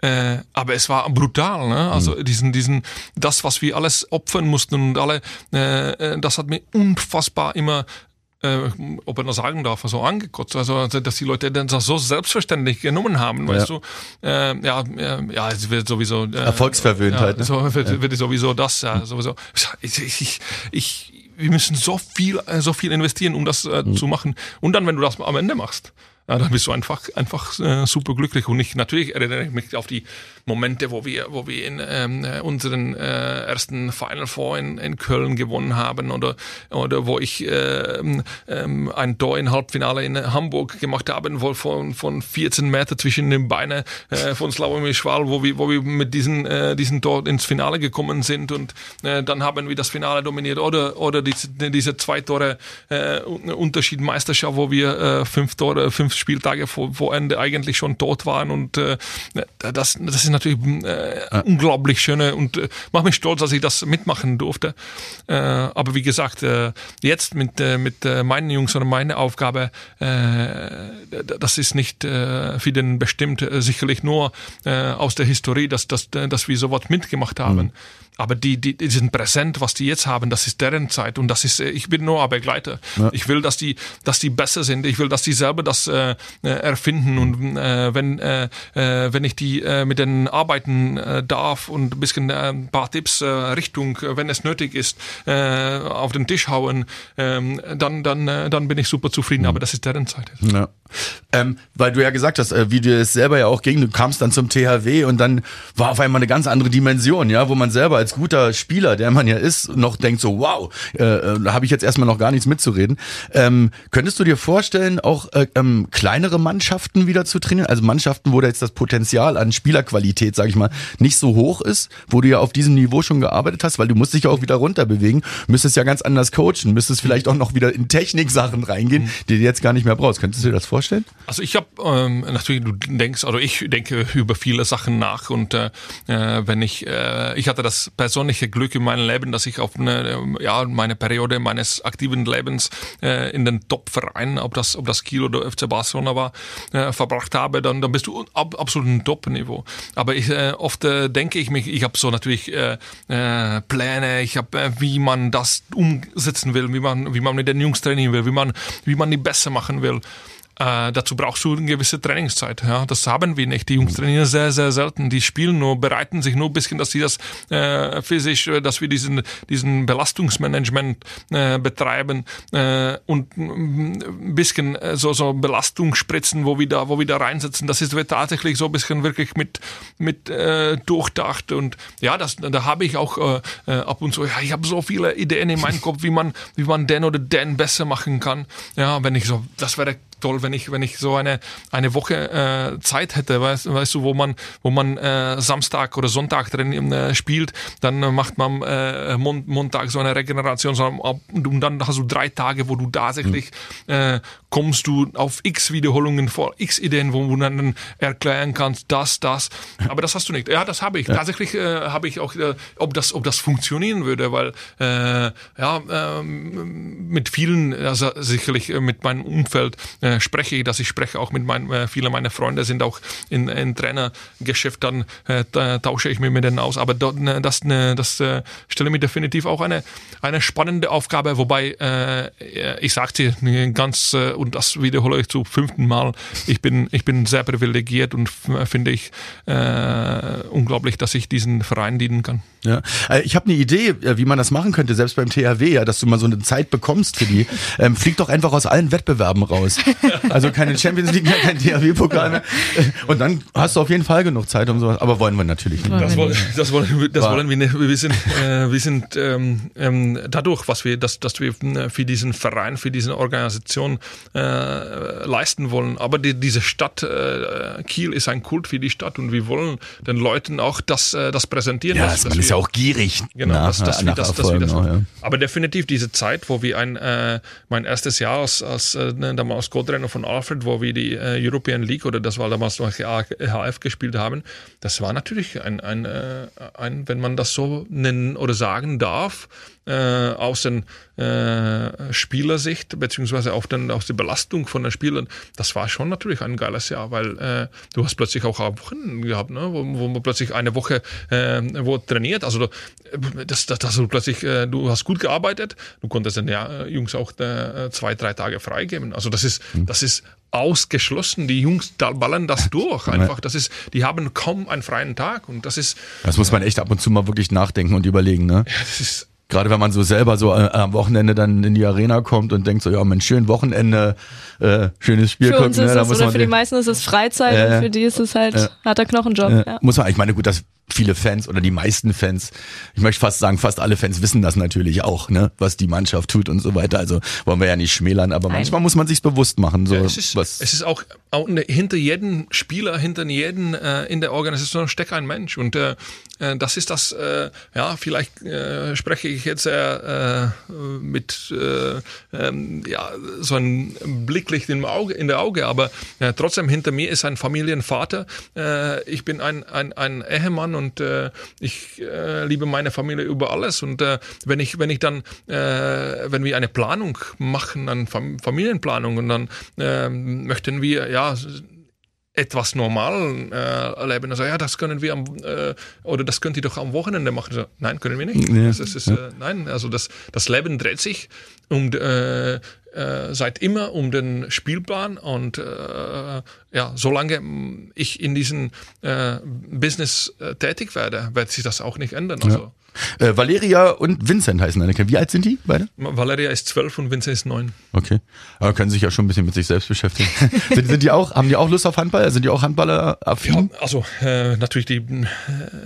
äh, aber es war brutal, ne? Also mhm. diesen, diesen, das, was wir alles opfern mussten und alle, äh, äh das hat mir unfassbar immer äh, ob man das sagen darf, so angekotzt. Also, dass die Leute das so selbstverständlich genommen haben, weißt ja. du. Äh, ja, ja, es wird sowieso. Äh, Erfolgsverwöhntheit. Ja, ne? so, wird, ja. wird sowieso das, ja, sowieso. Ich, ich, ich, wir müssen so viel, äh, so viel investieren, um das äh, mhm. zu machen. Und dann, wenn du das am Ende machst, ja, dann bist du einfach, einfach äh, super glücklich. Und ich natürlich erinnere ich mich auf die Momente, wo wir, wo wir in ähm, unseren äh, ersten Final Four in, in Köln gewonnen haben oder, oder wo ich äh, ähm, ein Tor in Halbfinale in Hamburg gemacht habe, wo von, von 14 Meter zwischen den Beinen äh, von Slavomir Schwal, wo wir, wo wir mit diesen, äh, diesen Tor ins Finale gekommen sind und äh, dann haben wir das Finale dominiert oder, oder diese, diese zwei Tore äh, Unterschied Meisterschaft, wo wir äh, fünf Tore, fünf Spieltage vor, vor Ende eigentlich schon tot waren und äh, das, das ist natürlich äh, ja. unglaublich schöne und äh, macht mich stolz, dass ich das mitmachen durfte. Äh, aber wie gesagt, äh, jetzt mit, äh, mit äh, meinen Jungs oder meine Aufgabe, äh, das ist nicht äh, für den bestimmt, äh, sicherlich nur äh, aus der Historie, dass, dass, dass wir sowas mitgemacht haben. Mhm. Aber die, die, die sind präsent, was die jetzt haben, das ist deren Zeit und das ist, äh, ich bin nur ein Begleiter. Ja. Ich will, dass die, dass die besser sind. Ich will, dass die selber das äh, äh erfinden und äh, wenn, äh, äh, wenn ich die äh, mit denen arbeiten äh, darf und ein bisschen äh, ein paar Tipps äh, Richtung, wenn es nötig ist, äh, auf den Tisch hauen, äh, dann, dann, äh, dann bin ich super zufrieden. Mhm. Aber das ist deren Zeit. Ja. Ähm, weil du ja gesagt hast, äh, wie du es selber ja auch gegen, du kamst dann zum THW und dann war auf einmal eine ganz andere Dimension, ja, wo man selber als guter Spieler, der man ja ist, noch denkt so, wow, äh, äh, da habe ich jetzt erstmal noch gar nichts mitzureden. Ähm, könntest du dir vorstellen, auch äh, ähm, kleinere Mannschaften wieder zu trainieren? Also Mannschaften, wo da jetzt das Potenzial an Spielerqualität, sage ich mal, nicht so hoch ist, wo du ja auf diesem Niveau schon gearbeitet hast, weil du musst dich ja auch wieder runterbewegen, müsstest ja ganz anders coachen, müsstest vielleicht auch noch wieder in Techniksachen reingehen, die du jetzt gar nicht mehr brauchst. Könntest du dir das vorstellen? Vorstellen? Also ich habe ähm, natürlich, du denkst, also ich denke über viele Sachen nach und äh, äh, wenn ich, äh, ich hatte das persönliche Glück in meinem Leben, dass ich auf eine, ja, meine Periode meines aktiven Lebens äh, in den Top-Vereinen, ob das, ob das Kiel oder FC Barcelona war, äh, verbracht habe, dann, dann bist du ab, absolut ein Top-Niveau. Aber ich, äh, oft äh, denke ich mich, ich habe so natürlich äh, äh, Pläne, ich habe, äh, wie man das umsetzen will, wie man, wie man mit den Jungs trainieren will, wie man, wie man die besser machen will. Äh, dazu brauchst du eine gewisse Trainingszeit. Ja, das haben wir nicht. Die Jungs trainieren sehr, sehr selten. Die spielen nur, bereiten sich nur ein bisschen, dass sie das äh, physisch, äh, dass wir diesen, diesen Belastungsmanagement äh, betreiben äh, und ein bisschen äh, so, so Belastungsspritzen, wo wir da, wo wir da reinsetzen. Das ist tatsächlich so ein bisschen wirklich mit, mit äh, durchdacht und ja, das, da habe ich auch äh, äh, ab und zu, ja, ich habe so viele Ideen in meinem Kopf, wie man, wie man den oder den besser machen kann. Ja, wenn ich so, das wäre toll, wenn ich, wenn ich so eine, eine Woche äh, Zeit hätte, weißt, weißt du, wo man, wo man äh, Samstag oder Sonntag drin äh, spielt, dann macht man äh, Mon Montag so eine Regeneration und dann hast du drei Tage, wo du tatsächlich mhm. äh, kommst du auf x Wiederholungen vor, x Ideen, wo du dann erklären kannst, das, das. Aber das hast du nicht. Ja, das habe ich. Ja. Tatsächlich äh, habe ich auch, äh, ob das, ob das funktionieren würde, weil äh, ja äh, mit vielen, also sicherlich äh, mit meinem Umfeld äh, spreche ich, dass ich spreche auch mit meinen, äh, viele meiner Freunde sind auch in, in Trainergeschäft, dann äh, da tausche ich mich mit denen aus. Aber dort, ne, das, ne, das äh, stelle mir definitiv auch eine, eine spannende Aufgabe, wobei äh, ich sagte ganz äh, und das wiederhole ich zum fünften Mal, ich bin, ich bin sehr privilegiert und finde ich äh, unglaublich, dass ich diesen Verein dienen kann. Ja, äh, ich habe eine Idee, äh, wie man das machen könnte, selbst beim THW, ja, dass du mal so eine Zeit bekommst für die. Ähm, flieg doch einfach aus allen Wettbewerben raus. Also keine Champions League mehr, kein THW-Pokal mehr. Und dann hast du auf jeden Fall genug Zeit um sowas. Aber wollen wir natürlich nicht. Das wollen, das wollen, das wollen wir nicht. Wir sind, äh, wir sind ähm, ähm, dadurch, was wir, dass, dass wir äh, für diesen Verein, für diese Organisation äh, leisten wollen. Aber die, diese Stadt äh, Kiel ist ein Kult für die Stadt und wir wollen den Leuten auch das, äh, das präsentieren. Ja, dass, man ist ja auch gierig. Genau, nach, dass, dass, wir, das, dass wir das auch, ja. Aber definitiv diese Zeit, wo wir ein, äh, mein erstes Jahr als, als äh, damals Co-Trainer von Alfred, wo wir die äh, European League oder das war damals noch HF gespielt haben, das war natürlich ein, ein, äh, ein wenn man das so nennen oder sagen darf, äh, aus den äh, Spielersicht, beziehungsweise auf den, aus der Belastung von den Spielern, das war schon natürlich ein geiles Jahr, weil äh, du hast plötzlich auch Wochen gehabt, ne, wo, wo man plötzlich eine Woche äh, wo trainiert, also das, das, das du plötzlich, äh, du hast gut gearbeitet, du konntest den ja, Jungs auch äh, zwei, drei Tage freigeben. Also das ist, mhm. das ist ausgeschlossen. Die Jungs ballern das durch. Einfach, das ist, die haben kaum einen freien Tag und das ist. Das muss man echt ab und zu mal wirklich nachdenken und überlegen, ne? Ja, das ist Gerade wenn man so selber so äh, am Wochenende dann in die Arena kommt und denkt so, ja, mein schön Wochenende, äh, schönes Spiel für gucken. Uns ist ne, da es, oder für die meisten ist es Freizeit äh, und für die ist es halt äh, harter Knochenjob. Ja. Muss man, ich meine, gut, das viele Fans oder die meisten Fans, ich möchte fast sagen, fast alle Fans wissen das natürlich auch, ne, was die Mannschaft tut und so weiter. Also wollen wir ja nicht schmälern, aber Nein. manchmal muss man sich's bewusst machen. So ja, es, ist, was es ist auch, auch hinter jedem Spieler, hinter jedem äh, in der Organisation steckt ein Mensch und äh, äh, das ist das, äh, ja, vielleicht äh, spreche ich jetzt äh, mit äh, ähm, ja, so ein Blicklicht im Auge, in der Auge, aber äh, trotzdem hinter mir ist ein Familienvater. Äh, ich bin ein, ein, ein Ehemann und äh, ich äh, liebe meine Familie über alles. Und äh, wenn ich, wenn ich dann, äh, wenn wir eine Planung machen, eine Familienplanung und dann äh, möchten wir ja etwas normal äh, erleben. Also ja, das können wir am äh, oder das könnt ihr doch am Wochenende machen. So, nein, können wir nicht. Ja. Das ist, ist, äh, nein, also das, das Leben dreht sich um äh, äh, seit immer um den Spielplan und äh, ja, solange ich in diesem äh, Business äh, tätig werde, wird sich das auch nicht ändern. Also ja. Äh, Valeria und Vincent heißen deine Kinder. Wie alt sind die beide? Valeria ist zwölf und Vincent ist neun. Okay. Aber können sich ja schon ein bisschen mit sich selbst beschäftigen. sind, sind, die auch, haben die auch Lust auf Handball? Sind die auch Handballer affin? Ja, also äh, natürlich die äh,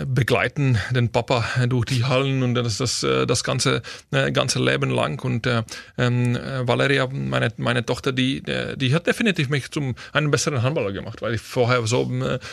begleiten den Papa durch die Hallen und das das, äh, das ganze äh, ganze Leben lang und äh, ähm, Valeria, meine meine Tochter, die die hat definitiv mich zum einen besseren Handballer gemacht, weil ich vorher so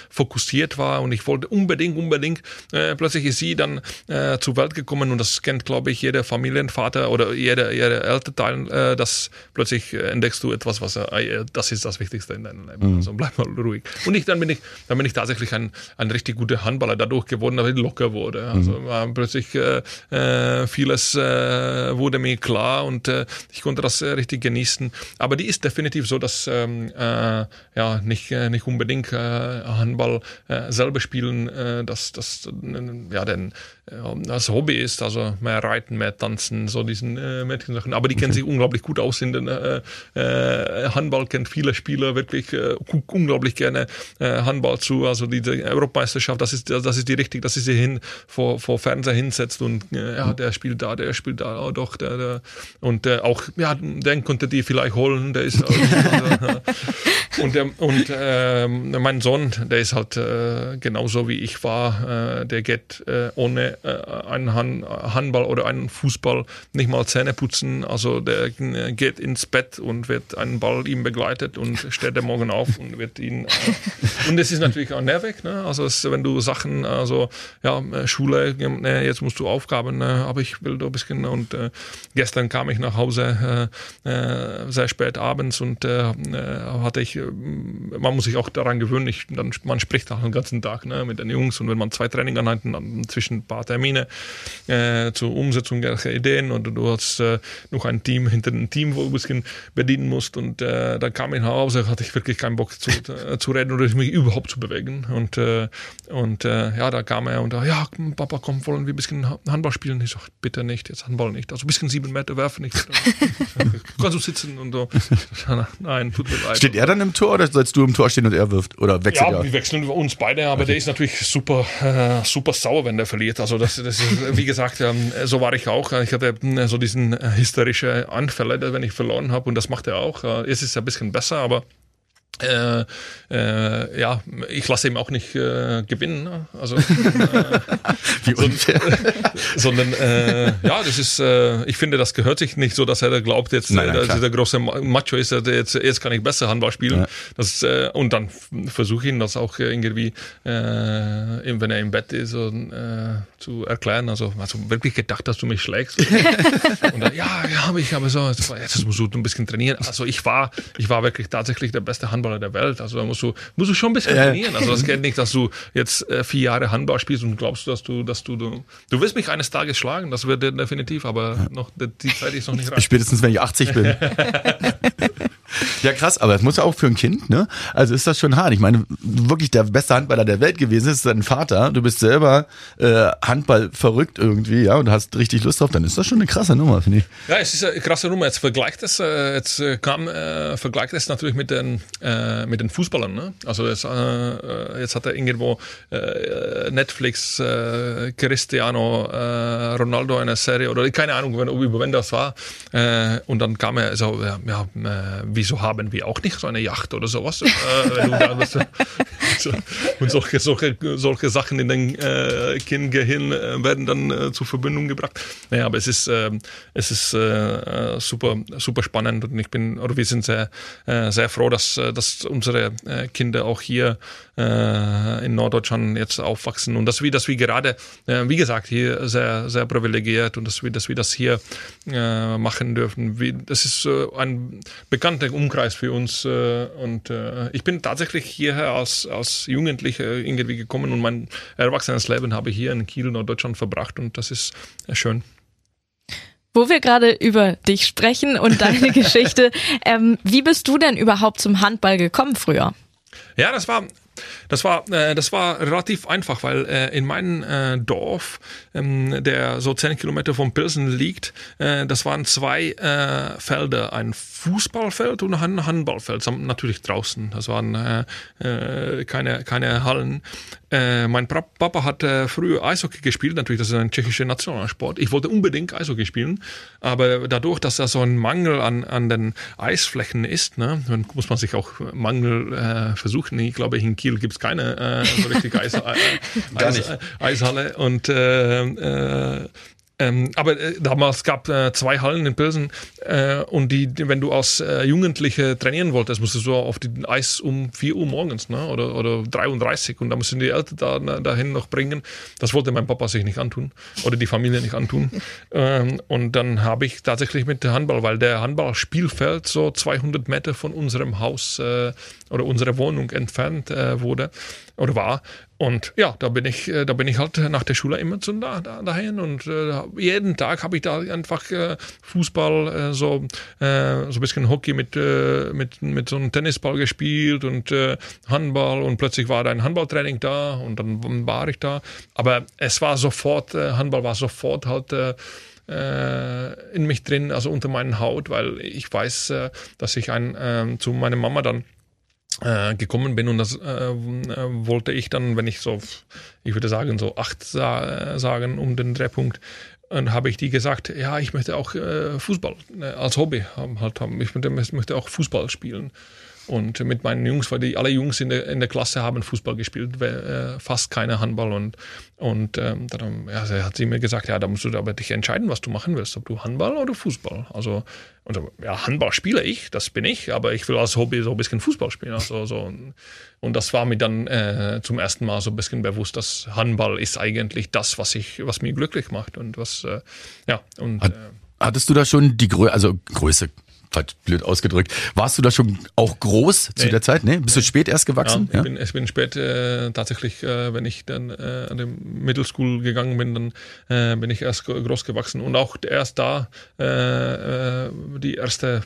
fokussiert war und ich wollte unbedingt unbedingt plötzlich ist sie dann äh, zur Welt gekommen und das kennt, glaube ich, jeder Familienvater oder jeder, jeder Elternteil, äh, dass plötzlich entdeckst du etwas, was äh, das ist das Wichtigste in deinem Leben. Mhm. Also bleib mal ruhig. Und ich, dann bin ich, dann bin ich tatsächlich ein, ein richtig guter Handballer dadurch geworden, dass ich locker wurde. Also mhm. plötzlich äh, äh, vieles äh, wurde mir klar und äh, ich konnte das äh, richtig genießen. Aber die ist definitiv so, dass ähm, äh, ja nicht, äh, nicht unbedingt äh, Handball äh, selber spielen, äh, dass das äh, ja denn das Hobby ist, also mehr Reiten, mehr Tanzen, so diesen äh, Mädchensachen. Aber die kennen sich unglaublich gut aus in den äh, äh, Handball, kennt viele Spieler wirklich äh, unglaublich gerne äh, Handball zu. Also diese Europameisterschaft, das ist, das ist die richtig, dass sie sich hin vor, vor Fernseher hinsetzt und äh, ja, der spielt da, der spielt da, oh, doch, der, der und äh, auch, ja, den konnte die vielleicht holen, der ist also, und, der, und äh, mein Sohn, der ist halt äh, genauso wie ich war, äh, der geht äh, ohne äh, einen Han Handball oder einen Fußball nicht mal Zähne putzen. Also der äh, geht ins Bett und wird einen Ball ihm begleitet und steht er morgen auf und wird ihn. Und es ist natürlich auch nervig. Ne? Also es, wenn du Sachen, also ja Schule, ne, jetzt musst du Aufgaben, ne? aber ich will da ein bisschen. Und gestern kam ich nach Hause sehr spät abends und hatte ich, man muss sich auch daran gewöhnen. Ich, dann, man spricht auch den ganzen Tag ne, mit den Jungs und wenn man zwei Trainingeinheiten dann zwischen ein paar Termine äh, zur Umsetzung der Ideen und du hast äh, noch ein Team hinter dem Team, wo du ein bisschen bedienen musst und äh, dann kam ich nach Hause, hatte ich wirklich keinen Bock zu, äh, zu reden oder mich überhaupt zu bewegen und, äh, und äh, ja, da kam er und ja, Papa, komm, wollen wir ein bisschen Handball spielen? Ich sag, bitte nicht, jetzt Handball nicht, also ein bisschen sieben Meter werfen nicht. Kannst du sitzen und so. Nein, tut mir leid. Steht er dann im Tor oder sollst du im Tor stehen und er wirft oder wechselt Ja, er? wir wechseln uns beide, aber okay. der ist natürlich super, äh, super sauer, wenn der verliert. Also das, das ist, wie gesagt, ähm, so war ich auch. Ich hatte äh, so diesen äh, hysterische Anfälle, wenn ich verloren habe und das macht er auch. Äh, es ist ein bisschen besser, aber äh, äh, ja, ich lasse ihm auch nicht äh, gewinnen. Ne? Also, äh, Wie unfair. sondern äh, ja, das ist, äh, ich finde, das gehört sich nicht so, dass er glaubt, jetzt nein, nein, dieser große Macho ist, jetzt, jetzt kann ich besser Handball spielen. Ja. Das, und dann versuche ich ihn das auch irgendwie, wenn er im Bett ist, und, zu erklären. Also, also wirklich gedacht, dass du mich schlägst. und dann, ja, ja, habe ich, aber so, jetzt musst du ein bisschen trainieren. Also ich war, ich war wirklich tatsächlich der beste Handball Handballer der Welt. Also da musst du, musst du schon ein bisschen trainieren. Also das geht nicht, dass du jetzt äh, vier Jahre Handball spielst und glaubst, dass du, dass du, du, du wirst mich eines Tages schlagen, das wird definitiv, aber noch, die Zeit ist noch nicht reif. Spätestens, wenn ich 80 bin. Ja, krass, aber das muss ja auch für ein Kind, ne? Also ist das schon hart. Ich meine, wirklich der beste Handballer der Welt gewesen ist dein Vater. Du bist selber äh, Handball verrückt irgendwie, ja, und hast richtig Lust drauf. Dann ist das schon eine krasse Nummer, finde ich. Ja, es ist eine krasse Nummer. Jetzt vergleicht es, äh, jetzt äh, kam, äh, vergleicht es natürlich mit den, äh, mit den Fußballern, ne? Also jetzt, äh, jetzt hat er irgendwo Netflix, Cristiano Ronaldo eine Serie oder keine Ahnung, wenn, über wen das war. Und dann kam er so, ja, ja äh, wieso haben wir auch nicht so eine Yacht oder sowas? äh, so, und solche, solche, solche Sachen in den äh, Kindgehirn äh, werden dann äh, zur Verbindung gebracht. Naja, aber es ist, äh, es ist äh, super, super spannend und ich bin, oder wir sind sehr, äh, sehr froh, dass, äh, dass unsere äh, Kinder auch hier äh, in Norddeutschland jetzt aufwachsen und dass wir, dass wir gerade, äh, wie gesagt, hier sehr, sehr privilegiert und dass wir, dass wir das hier äh, machen dürfen. Wie, das ist äh, ein bekannter Umkreis für uns äh, und äh, ich bin tatsächlich hierher als, als Jugendlicher irgendwie gekommen und mein erwachsenes Leben habe ich hier in Kiel, Norddeutschland verbracht und das ist schön. Wo wir gerade über dich sprechen und deine Geschichte, ähm, wie bist du denn überhaupt zum Handball gekommen früher? Ja, das war das war, äh, das war relativ einfach, weil äh, in meinem äh, Dorf, ähm, der so zehn Kilometer von Pilsen liegt, äh, das waren zwei äh, Felder, ein Fußballfeld und ein Handballfeld, natürlich draußen. Das waren äh, äh, keine, keine Hallen. Äh, mein Papa hat äh, früher Eishockey gespielt, natürlich, das ist ein tschechischer Nationalsport. Ich wollte unbedingt Eishockey spielen, aber dadurch, dass da so ein Mangel an, an den Eisflächen ist, ne, dann muss man sich auch Mangel äh, versuchen. Ich glaube, in Kiel gibt es keine äh, so richtige Eis, Eis, Eishalle und Ähm, aber äh, damals gab äh, zwei Hallen in Pilsen äh, und die, die, wenn du als äh, Jugendliche trainieren wolltest, musstest du auf den Eis um 4 Uhr morgens ne? oder, oder 33 und da mussten die Eltern da, ne, dahin noch bringen. Das wollte mein Papa sich nicht antun oder die Familie nicht antun. ähm, und dann habe ich tatsächlich mit Handball, weil der Handballspielfeld so 200 Meter von unserem Haus äh, oder unserer Wohnung entfernt äh, wurde oder war. Und ja, da bin ich, äh, da bin ich halt nach der Schule immer zu da, da dahin und äh, jeden Tag habe ich da einfach äh, Fußball, äh, so äh, so ein bisschen Hockey mit äh, mit mit so einem Tennisball gespielt und Handball und plötzlich war da ein Handballtraining da und dann war ich da. Aber es war sofort Handball war sofort halt in mich drin, also unter meinen Haut, weil ich weiß, dass ich ein zu meiner Mama dann äh, gekommen bin und das äh, wollte ich dann, wenn ich so, ich würde sagen, so acht sa sagen um den Drehpunkt, und habe ich die gesagt, ja, ich möchte auch äh, Fußball äh, als Hobby haben, halt haben. Ich möchte, möchte auch Fußball spielen. Und mit meinen Jungs, weil die alle Jungs in der, in der Klasse haben Fußball gespielt, äh, fast keine Handball. Und, und ähm, dann ja, hat sie mir gesagt, ja, da musst du aber dich entscheiden, was du machen willst, ob du Handball oder Fußball. Also, und, ja, Handball spiele ich, das bin ich, aber ich will als Hobby so ein bisschen Fußball spielen. Also, so, und das war mir dann äh, zum ersten Mal so ein bisschen bewusst, dass Handball ist eigentlich das, was ich, was mir glücklich macht und was, äh, ja. Und, äh, hattest du da schon die Größe, also Größe, blöd ausgedrückt. Warst du da schon auch groß nee. zu der Zeit? Nee? Bist nee. du spät erst gewachsen? Ja, ich, ja? Bin, ich bin spät äh, tatsächlich, äh, wenn ich dann äh, an der Middle gegangen bin, dann äh, bin ich erst groß gewachsen und auch erst da äh, äh, die erste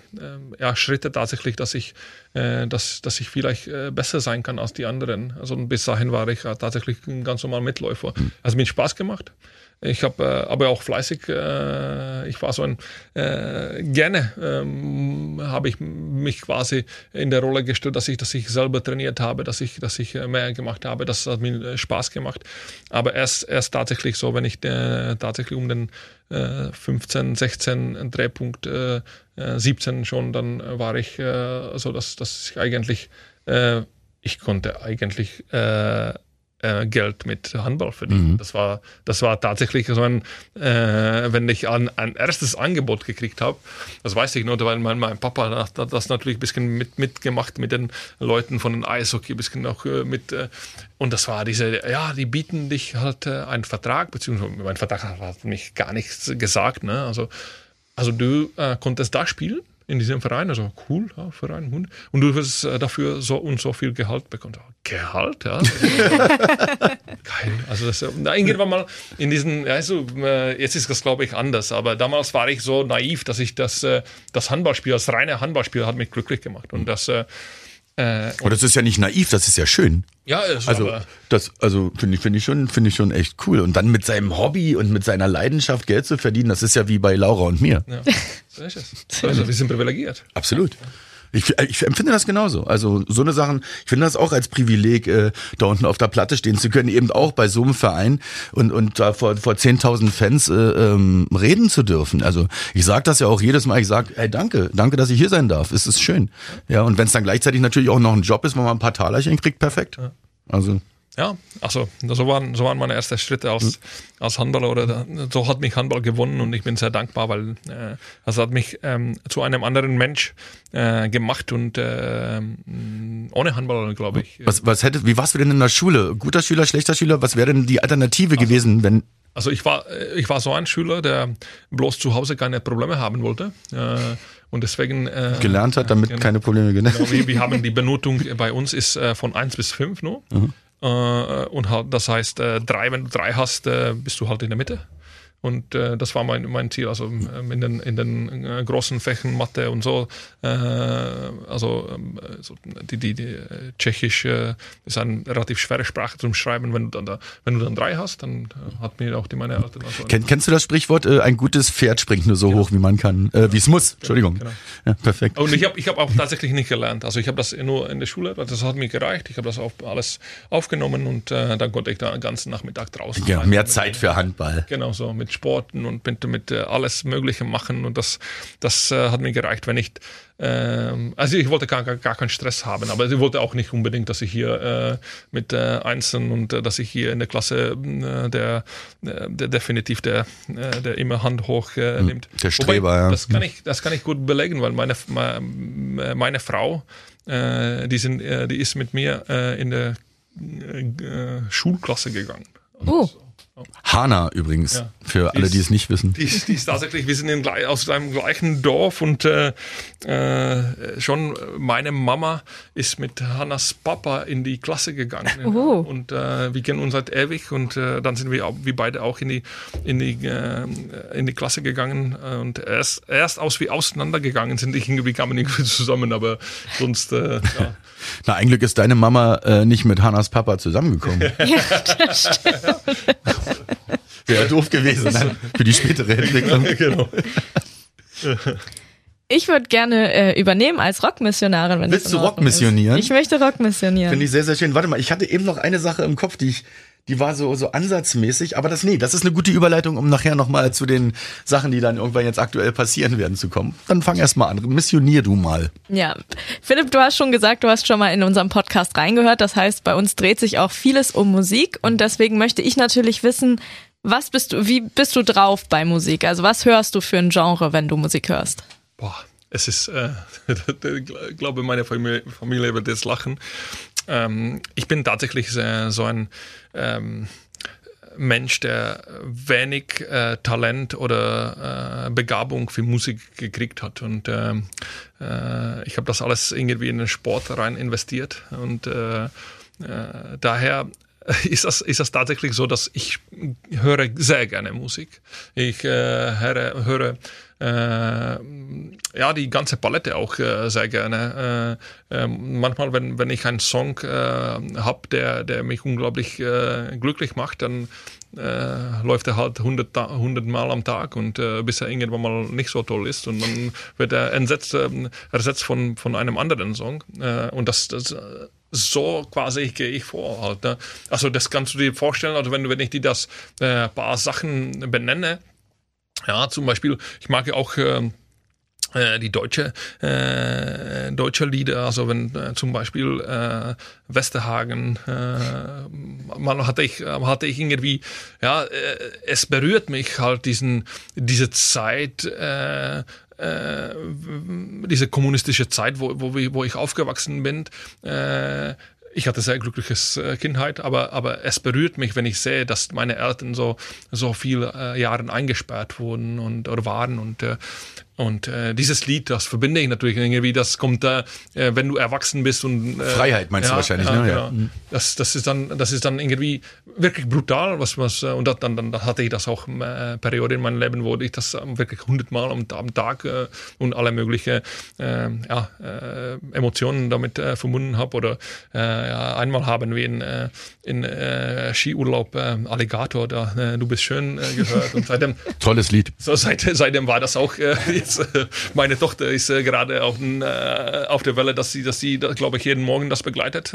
ja, Schritte tatsächlich, dass ich, dass, dass ich vielleicht besser sein kann als die anderen. Also bis dahin war ich tatsächlich ein ganz normaler Mitläufer. Also mir Spaß gemacht. Ich habe äh, aber auch fleißig, äh, ich war so ein, äh, gerne ähm, habe ich mich quasi in der Rolle gestellt, dass ich, dass ich selber trainiert habe, dass ich, dass ich mehr gemacht habe. Das hat mir äh, Spaß gemacht. Aber erst, erst tatsächlich so, wenn ich äh, tatsächlich um den äh, 15, 16 Drehpunkt äh, 17 äh, schon, dann war ich äh, so, dass, dass ich eigentlich, äh, ich konnte eigentlich äh, Geld mit Handball verdienen. Mhm. Das war das war tatsächlich so ein, äh, wenn ich an, ein erstes Angebot gekriegt habe, das weiß ich nur, weil mein, mein Papa hat das natürlich ein bisschen mit, mitgemacht mit den Leuten von den Eishockey, ein bisschen auch äh, mit äh, und das war diese, ja, die bieten dich halt äh, einen Vertrag, beziehungsweise mein Vertrag hat mich gar nichts gesagt, ne? Also also du konntest da spielen in diesem Verein, also cool, ja, Verein, Hund. Und du wirst äh, dafür so und so viel Gehalt bekommen. Gehalt, ja. Geil. Also das, irgendwann mal in diesen, also jetzt ist das glaube ich anders, aber damals war ich so naiv, dass ich das, äh, das Handballspiel, das reine Handballspiel hat mich glücklich gemacht. Und das äh, und das ist ja nicht naiv, das ist ja schön. Ja, ist also das, also finde ich, finde ich schon, finde ich schon echt cool. Und dann mit seinem Hobby und mit seiner Leidenschaft Geld zu verdienen, das ist ja wie bei Laura und mir. Ja, so ist es. Also, wir sind privilegiert. Absolut. Ich, ich empfinde das genauso. Also so eine Sachen, ich finde das auch als Privileg, äh, da unten auf der Platte stehen zu können, eben auch bei so einem Verein und, und da vor, vor 10.000 Fans äh, ähm, reden zu dürfen. Also ich sage das ja auch jedes Mal, ich sage, hey danke, danke, dass ich hier sein darf. Es ist schön. Ja, und wenn es dann gleichzeitig natürlich auch noch ein Job ist, wo man ein paar Talerchen kriegt, perfekt. Also ja, also so waren, so waren meine ersten Schritte als, mhm. als Handballer oder so hat mich Handball gewonnen und ich bin sehr dankbar, weil äh, das hat mich ähm, zu einem anderen Mensch äh, gemacht und äh, ohne Handball, glaube ich. Was, was hätte, wie warst du denn in der Schule? Guter Schüler, schlechter Schüler? Was wäre denn die Alternative also, gewesen, wenn also ich war, ich war so ein Schüler, der bloß zu Hause keine Probleme haben wollte. Äh, und deswegen äh, gelernt hat, damit genau, keine Probleme genau, wir, wir haben die Benotung bei uns ist äh, von 1 bis 5 nur. Mhm. Äh, und halt, das heißt, äh, drei, wenn du drei hast, äh, bist du halt in der Mitte. Und äh, das war mein, mein Ziel, also ähm, in den, in den äh, großen Fächen Mathe und so. Äh, also ähm, so die, die, die äh, Tschechisch ist eine relativ schwere Sprache zum Schreiben. Wenn du dann, da, wenn du dann drei hast, dann äh, hat mir auch die meine Eltern. Also Ken, kennst du das Sprichwort, äh, ein gutes Pferd springt nur so genau. hoch, wie man kann, äh, wie es muss? Entschuldigung. Genau. Ja, perfekt. Und ich habe ich hab auch tatsächlich nicht gelernt. Also ich habe das nur in der Schule, das hat mir gereicht. Ich habe das auf, alles aufgenommen und dann konnte ich da den ganzen Nachmittag draußen. Ja, mehr Zeit für Handball. Genau so, mit Sporten und mit, mit äh, alles Mögliche machen und das, das äh, hat mir gereicht, wenn ich ähm, also ich wollte gar, gar, gar keinen Stress haben, aber ich wollte auch nicht unbedingt, dass ich hier äh, mit äh, Einzelnen und äh, dass ich hier in der Klasse äh, der, äh, der definitiv der, äh, der immer Hand hoch äh, Hm, nimmt. der Streber, Wobei, ja. Das kann ich, das kann ich gut belegen, weil meine, meine, Frau, äh, die, sind, äh, die ist mit mir äh, in der äh, Schulklasse gegangen. Oh. Hana übrigens, Ja. für alle, die es nicht wissen. Die ist, die ist tatsächlich, wir sind in, aus einem gleichen Dorf und äh, äh, schon meine Mama ist mit Hannas Papa in die Klasse gegangen. Oh. Und äh, wir kennen uns seit ewig und äh, dann sind wir, auch, wir beide auch in die, in die, äh, in die Klasse gegangen und erst, erst aus wie auseinandergegangen sind, irgendwie kamen irgendwie zusammen, aber sonst, äh, ja. Na, ein Glück ist deine Mama äh, nicht mit Hannas Papa zusammengekommen. Wäre doof gewesen ne? für die spätere Entwicklung. genau. Ich würde gerne äh, übernehmen als Rockmissionarin, wenn Willst du. Rockmissionieren? Ich möchte Rockmissionieren. Finde ich sehr, sehr schön. Warte mal, ich hatte eben noch eine Sache im Kopf, die ich, die war so, so ansatzmäßig, aber das, nee, das ist eine gute Überleitung, um nachher nochmal zu den Sachen, die dann irgendwann jetzt aktuell passieren werden, zu kommen. Dann fang erst mal an. Missionier du mal. Ja, Philipp, du hast schon gesagt, du hast schon mal in unserem Podcast reingehört. Das heißt, bei uns dreht sich auch vieles um Musik und deswegen möchte ich natürlich wissen, was bist du, wie bist du drauf bei Musik? Also was hörst du für ein Genre, wenn du Musik hörst? Boah, es ist, äh, ich glaube, meine Familie, Familie wird jetzt lachen. Ähm, ich bin tatsächlich so ein ähm, Mensch, der wenig äh, Talent oder äh, Begabung für Musik gekriegt hat. Und ähm, äh, ich habe das alles irgendwie in den Sport rein investiert. Und äh, äh, daher ist das, ist das tatsächlich so, dass ich höre sehr gerne Musik. Ich äh, höre, höre ja, die ganze Palette auch äh, sehr gerne. Äh, äh, manchmal, wenn, wenn ich einen Song äh, habe, der, der mich unglaublich äh, glücklich macht, dann äh, läuft er halt 100, Ta- 100 Mal am Tag und äh, bis er irgendwann mal nicht so toll ist und dann wird er entsetzt, ähm, ersetzt von, von einem anderen Song. Äh, und das, das äh, so quasi gehe ich vor. Halt, ne? Also das kannst du dir vorstellen, also wenn, wenn ich dir das äh, paar Sachen benenne, ja, zum Beispiel, ich mag ja auch ähm, äh, die deutsche, äh, deutsche Lieder, also wenn äh, zum Beispiel äh, Westerhagen, äh, mal hatte ich, hatte ich irgendwie, ja, äh, es berührt mich halt diesen, diese Zeit, äh, äh, diese kommunistische Zeit, wo, wo, wo ich aufgewachsen bin. Äh, ich hatte sehr glückliches äh, Kindheit, aber, aber es berührt mich, wenn ich sehe, dass meine Eltern so, so viele äh, Jahre eingesperrt wurden und oder waren und äh, und äh, dieses Lied, das verbinde ich natürlich irgendwie, das kommt, äh, äh, wenn du erwachsen bist und äh, Freiheit meinst du wahrscheinlich, ne? Ja. Genau. Das, das ist dann, das ist dann irgendwie wirklich brutal, was was äh, und dann, dann, dann hatte ich das auch äh, Periode in meinem Leben, wo ich das wirklich hundertmal am, am Tag äh, und alle möglichen äh, ja, äh, Emotionen damit äh, verbunden habe oder äh, ja, einmal haben wir in, äh, in äh, Skiurlaub äh, Alligator da, äh, du bist schön äh, gehört und seitdem Tolles Lied. so, seit, seitdem war das auch äh, jetzt, äh, meine Tochter ist äh, gerade auf, den, äh, auf der Welle, dass sie, dass sie, glaube ich, jeden Morgen das begleitet,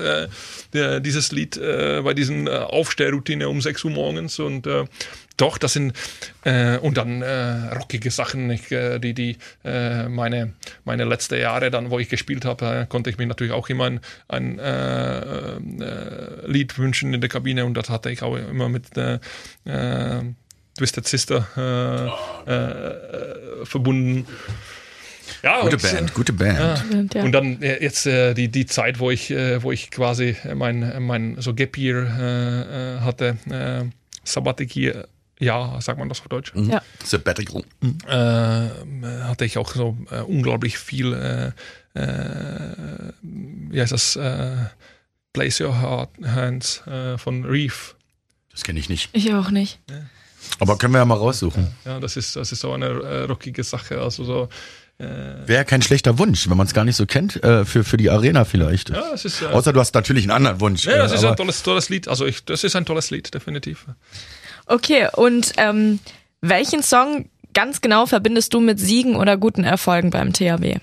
dieses Lied bei diesen Aufstehroutine um 6 Uhr morgens. Und doch, das sind äh, und dann äh, rockige Sachen, ich, äh, die, die meine, meine letzten Jahre dann, wo ich gespielt habe, konnte ich mir natürlich auch immer ein, ein Lied wünschen in der Kabine. Und das hatte ich auch immer mit Twisted Sister verbunden. Ja, Gute und, Band, gute Band. Und, ja. und dann äh, jetzt äh, die, die Zeit, wo ich, äh, wo ich quasi mein, mein so Gap Year äh, äh, hatte, äh, Sabbatic Year, ja, sagt man das auf Deutsch, ja. Sabbatical. äh, hatte ich auch so äh, unglaublich viel, äh, äh, wie heißt das, äh, Place Your Heart, Hands äh, von Reef. Das kenne ich nicht. Ich auch nicht. Aber können wir ja mal raussuchen. Ja, das ist, das ist so eine äh, rockige Sache, also so, Wäre kein schlechter Wunsch, wenn man es gar nicht so kennt, äh, für, für die Arena vielleicht. ja, es ist, äh, Außer du hast natürlich einen anderen Wunsch. Ja, das äh, ist ein tolles, tolles Lied. Also ich, das ist ein tolles Lied, definitiv. Okay, und ähm, welchen Song ganz genau verbindest du mit Siegen oder guten Erfolgen beim THW?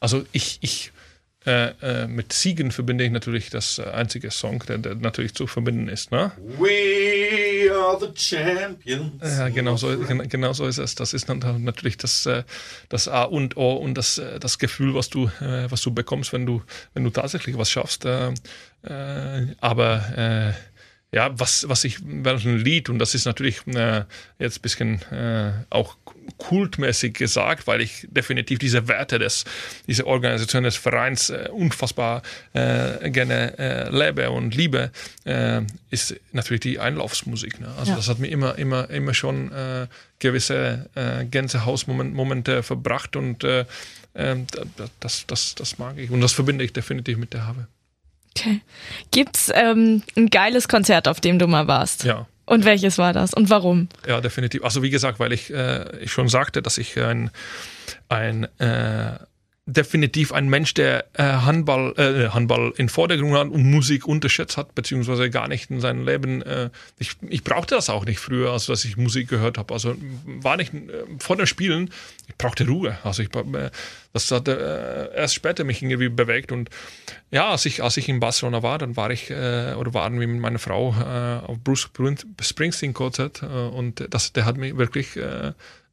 Also ich, ich, äh, äh, mit Siegen verbinde ich natürlich das einzige Song, der, der natürlich zu verbinden ist. Ne? We are the champions. Ja, genau so, genau so ist es. Das ist natürlich das, das A und O und das, das Gefühl, was du, was du bekommst, wenn du, wenn du tatsächlich was schaffst. Aber ja, was, was ich, ein Lied, und das ist natürlich äh, jetzt ein bisschen äh, auch kultmäßig gesagt, weil ich definitiv diese Werte des, dieser Organisation des Vereins äh, unfassbar äh, gerne äh, lebe und liebe, äh, ist natürlich die Einlaufsmusik. Ne? Also ja. das hat mir immer, immer, immer schon gewisse Gänsehausmomente verbracht und äh, äh, das, das, das mag ich und das verbinde ich definitiv mit der Habe. Okay. Gibt's ähm, ein geiles Konzert, auf dem du mal warst? Ja. Und welches war das und warum? Ja, definitiv. Also wie gesagt, weil ich, äh, ich schon sagte, dass ich ein, ein äh, definitiv ein Mensch, der äh, Handball, äh, Handball in Vordergrund hat und Musik unterschätzt hat, beziehungsweise gar nicht in seinem Leben. Äh, ich, ich brauchte das auch nicht früher, als dass ich Musik gehört habe. Also war nicht äh, vor den Spielen, ich brauchte Ruhe. Also ich, äh, das hat äh, erst später mich irgendwie bewegt. Und ja, als ich, als ich in Barcelona war, dann war ich äh, oder waren wir mit meiner Frau äh, auf Bruce Springsteen Konzert äh, und das, der hat mich wirklich äh,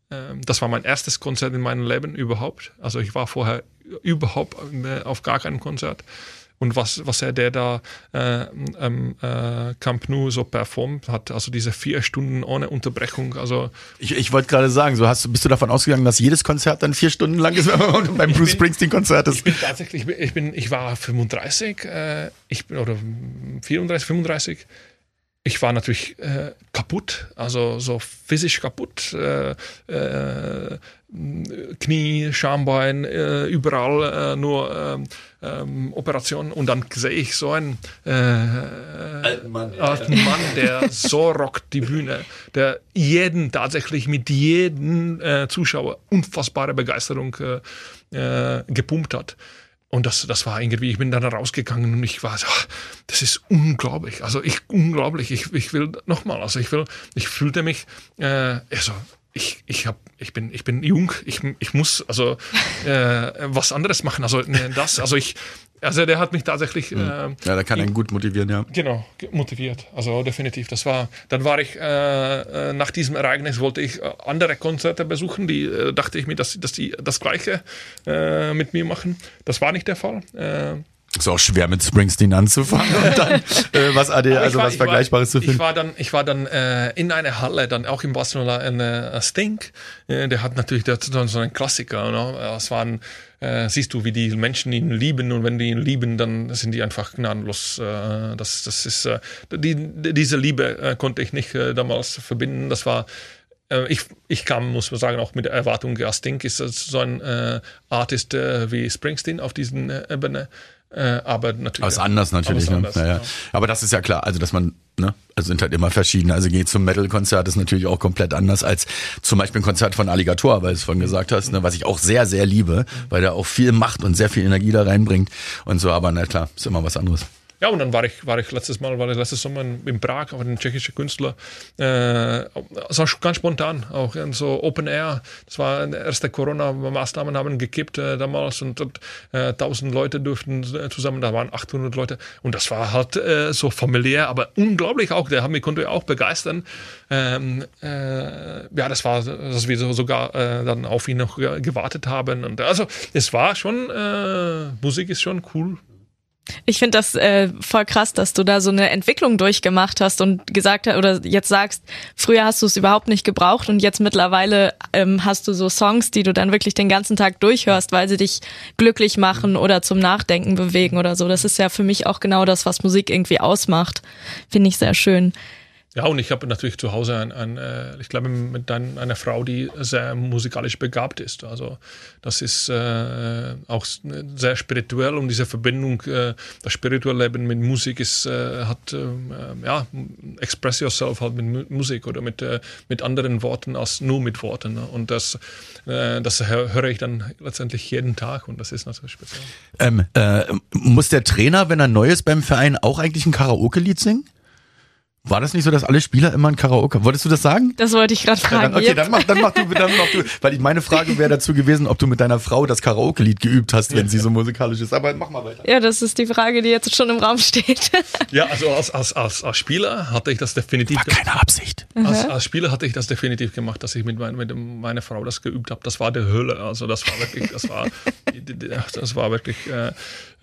das war mein erstes Konzert in meinem Leben überhaupt. Also ich war vorher überhaupt äh, auf gar keinem Konzert. Und was, was er der da äh, ähm, äh, Camp Nou so performt hat, also diese vier Stunden ohne Unterbrechung. Also ich, ich wollte gerade sagen, so hast, bist du davon ausgegangen, dass jedes Konzert dann vier Stunden lang ist, wenn man beim Bruce Springsteen-Konzert ist? Ich bin tatsächlich, ich bin, ich war 35, äh, ich bin, oder 34, 35 ich war natürlich äh, kaputt, also so physisch kaputt. Äh, äh, Knie, Schambein, äh, überall äh, nur ähm, ähm, Operationen. Und dann sehe ich so einen äh, alten, Mann, ja. alten Mann, der so rockt die Bühne, der jeden tatsächlich mit jedem Zuschauer unfassbare Begeisterung gepumpt hat. Und das, das war irgendwie, ich bin dann rausgegangen und ich war so, das ist unglaublich. Also ich, unglaublich. Ich, ich will nochmal, also ich will, ich fühlte mich, äh, also ich, ich hab, ich bin, ich bin jung, ich, ich muss also äh, was anderes machen. Also ne, das, also ich, also der hat mich tatsächlich. Hm. Äh, ja, der kann ihn gut motivieren, ja. Genau, motiviert. Also definitiv. Das war. Dann war ich äh, äh nach diesem Ereignis wollte ich äh, andere Konzerte besuchen. Die äh, dachte ich mir, dass, dass die das Gleiche äh, mit mir machen. Das war nicht der Fall. Äh, ist auch schwer mit Springsteen anzufangen und dann äh, was AD, also war, was Vergleichbares war, zu finden. Ich war dann, ich war dann äh, in einer Halle, dann auch in Barcelona, in äh, Stink. Äh, der hat natürlich der, so einen Klassiker. Ne? Es waren, äh, siehst du, wie die Menschen ihn lieben und wenn die ihn lieben, dann sind die einfach gnadenlos. Äh, das, das ist äh, die, diese Liebe äh, konnte ich nicht äh, damals verbinden. Das war äh, ich, ich kam, muss man sagen, auch mit der Erwartung, ja, Stink ist so ein Artist wie Springsteen auf diesen Ebene. Aber natürlich. Aber ist anders natürlich. Ne? Anders, naja. ja. Aber das ist ja klar, also dass man, ne, also sind halt immer verschiedene. Also geht zum Metal-Konzert ist natürlich auch komplett anders als zum Beispiel ein Konzert von Alligator, weil du es vorhin gesagt hast, ne, was ich auch sehr, sehr liebe, weil der auch viel macht und sehr viel Energie da reinbringt und so. Aber na klar, ist immer was anderes. Ja, und dann war ich, war ich letztes Mal, war ich letztes Sommer in, Prag, auf einen tschechischen Künstler. Äh, das war ganz spontan, auch in so Open Air. Das war erste Corona-Maßnahmen haben gekippt äh, damals und, und äh, 1000 Leute durften zusammen, da waren 800 Leute. Und das war halt äh, so familiär, aber unglaublich auch. Der hat mich konnte auch begeistern. Ähm, äh, ja, das war, dass wir sogar äh, dann auf ihn noch gewartet haben. Und also es war schon, äh, Musik ist schon cool. Ich finde das äh, voll krass, dass du da so eine Entwicklung durchgemacht hast und gesagt hast oder jetzt sagst, früher hast du es überhaupt nicht gebraucht und jetzt mittlerweile ähm, hast du so Songs, die du dann wirklich den ganzen Tag durchhörst, weil sie dich glücklich machen oder zum Nachdenken bewegen oder so. Das ist ja für mich auch genau das, was Musik irgendwie ausmacht. Finde ich sehr schön. Ja, und ich habe natürlich zu Hause ein, ein äh, ich glaube, mit ein, einer Frau, die sehr musikalisch begabt ist. Also das ist äh, auch sehr spirituell und diese Verbindung, äh, das spirituelle Leben mit Musik ist, äh, hat, äh, ja, express yourself halt mit Musik oder mit, äh, mit anderen Worten als nur mit Worten. Ne? Und das, äh, das höre ich dann letztendlich jeden Tag und das ist natürlich speziell. Ähm, äh, muss der Trainer, wenn er neu ist beim Verein, auch eigentlich ein Karaoke-Lied singen? War das nicht so, dass alle Spieler immer ein Karaoke? Wolltest du das sagen? Das wollte ich gerade fragen. Ja, dann, okay, dann mach, dann mach du, dann mach du, weil ich meine Frage wäre dazu gewesen, ob du mit deiner Frau das Karaoke-Lied geübt hast, wenn sie so musikalisch ist. Aber mach mal weiter. Ja, das ist die Frage, die jetzt schon im Raum steht. Ja, also als, als, als, als Spieler hatte ich das definitiv. War keine Absicht. Als, als Spieler hatte ich das definitiv gemacht, dass ich mit, mein, mit meiner Frau das geübt habe. Das war die Hölle. Also das war wirklich, das war, das war wirklich äh,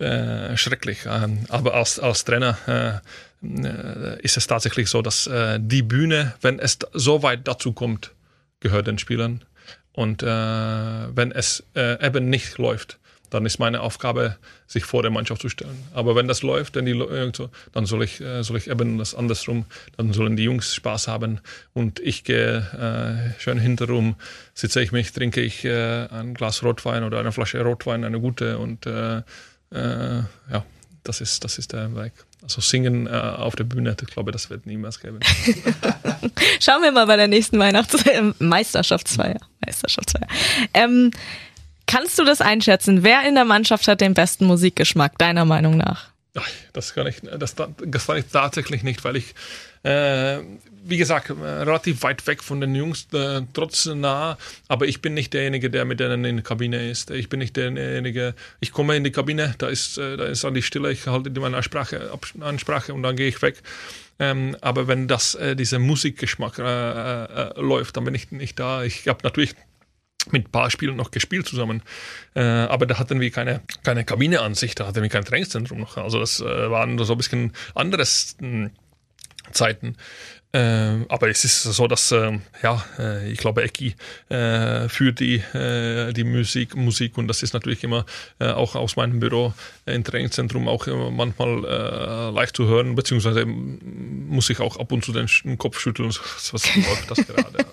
äh, schrecklich. Ähm, aber als, als Trainer äh, ist es tatsächlich so, dass äh, die Bühne, wenn es so weit dazu kommt, gehört den Spielern. Und äh, wenn es eben nicht läuft, dann ist meine Aufgabe, sich vor der Mannschaft zu stellen. Aber wenn das läuft, dann, die, dann soll, ich, soll ich eben das andersrum, dann sollen die Jungs Spaß haben und ich gehe äh, schön hinterrum, sitze ich mich, trinke ich äh, ein Glas Rotwein oder eine Flasche Rotwein, eine gute und äh ja, das ist, das ist der Weg. Also singen äh, auf der Bühne, ich glaube, das wird niemals geben. Schauen wir mal bei der nächsten Weihnachts äh, Meisterschaftsfeier. Meisterschaftsfeier. Ähm, kannst du das einschätzen? Wer in der Mannschaft hat den besten Musikgeschmack, deiner Meinung nach? Ach, das kann ich, das, das kann ich tatsächlich nicht, weil ich äh, wie gesagt, äh, relativ weit weg von den Jungs, äh, trotzdem nah, aber ich bin nicht derjenige, der mit denen in der Kabine ist. Ich bin nicht derjenige, ich komme in die Kabine, da ist, äh, da ist an die Stille, ich halte meine Ansprache, Ansprache und dann gehe ich weg. Ähm, aber wenn das, äh, dieser Musikgeschmack äh, äh, läuft, dann bin ich nicht da. Ich habe natürlich mit ein paar Spielen noch gespielt zusammen. Äh, aber da hatten wir keine, keine Kabineansicht, da hatten wir kein Trainingszentrum noch. Also das äh, waren so ein bisschen anderes hm, Zeiten. Äh, aber es ist so, dass äh, ja, äh, ich glaube, Ecki äh, führt die, äh, die Musik, Musik und das ist natürlich immer äh, auch aus meinem Büro im Trainingszentrum auch manchmal leicht zu hören, beziehungsweise muss ich auch ab und zu den, Kopf schütteln, was, was läuft das gerade.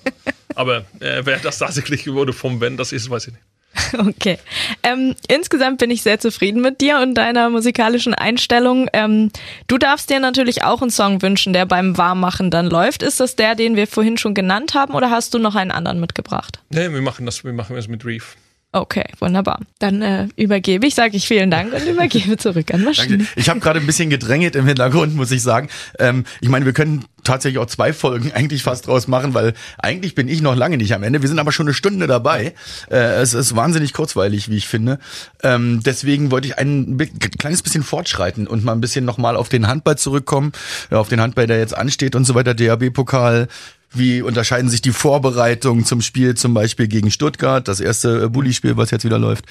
Aber wer das tatsächlich wurde vom Ben das ist, weiß ich nicht. Okay. Ähm, insgesamt bin ich sehr zufrieden mit dir und deiner musikalischen Einstellung. Ähm, du darfst dir natürlich auch einen Song wünschen, der beim Warmmachen dann läuft. Ist das der, den wir vorhin schon genannt haben, oder hast du noch einen anderen mitgebracht? Nee, wir machen das, wir machen das mit Reef. Okay, wunderbar. Dann äh, übergebe ich, sage ich vielen Dank und übergebe zurück an Maschine. Danke. Ich habe gerade ein bisschen gedrängelt im Hintergrund, muss ich sagen. Ähm, ich meine, wir können tatsächlich auch zwei Folgen eigentlich fast draus machen, weil eigentlich bin ich noch lange nicht am Ende. Wir sind aber schon eine Stunde dabei. Äh, es ist wahnsinnig kurzweilig, wie ich finde. Ähm, deswegen wollte ich ein kleines bisschen fortschreiten und mal ein bisschen nochmal auf den Handball zurückkommen, auf den Handball, der jetzt ansteht und so weiter. DAB-Pokal, wie unterscheiden sich die Vorbereitungen zum Spiel zum Beispiel gegen Stuttgart, das erste Bulli-Spiel, was jetzt wieder läuft?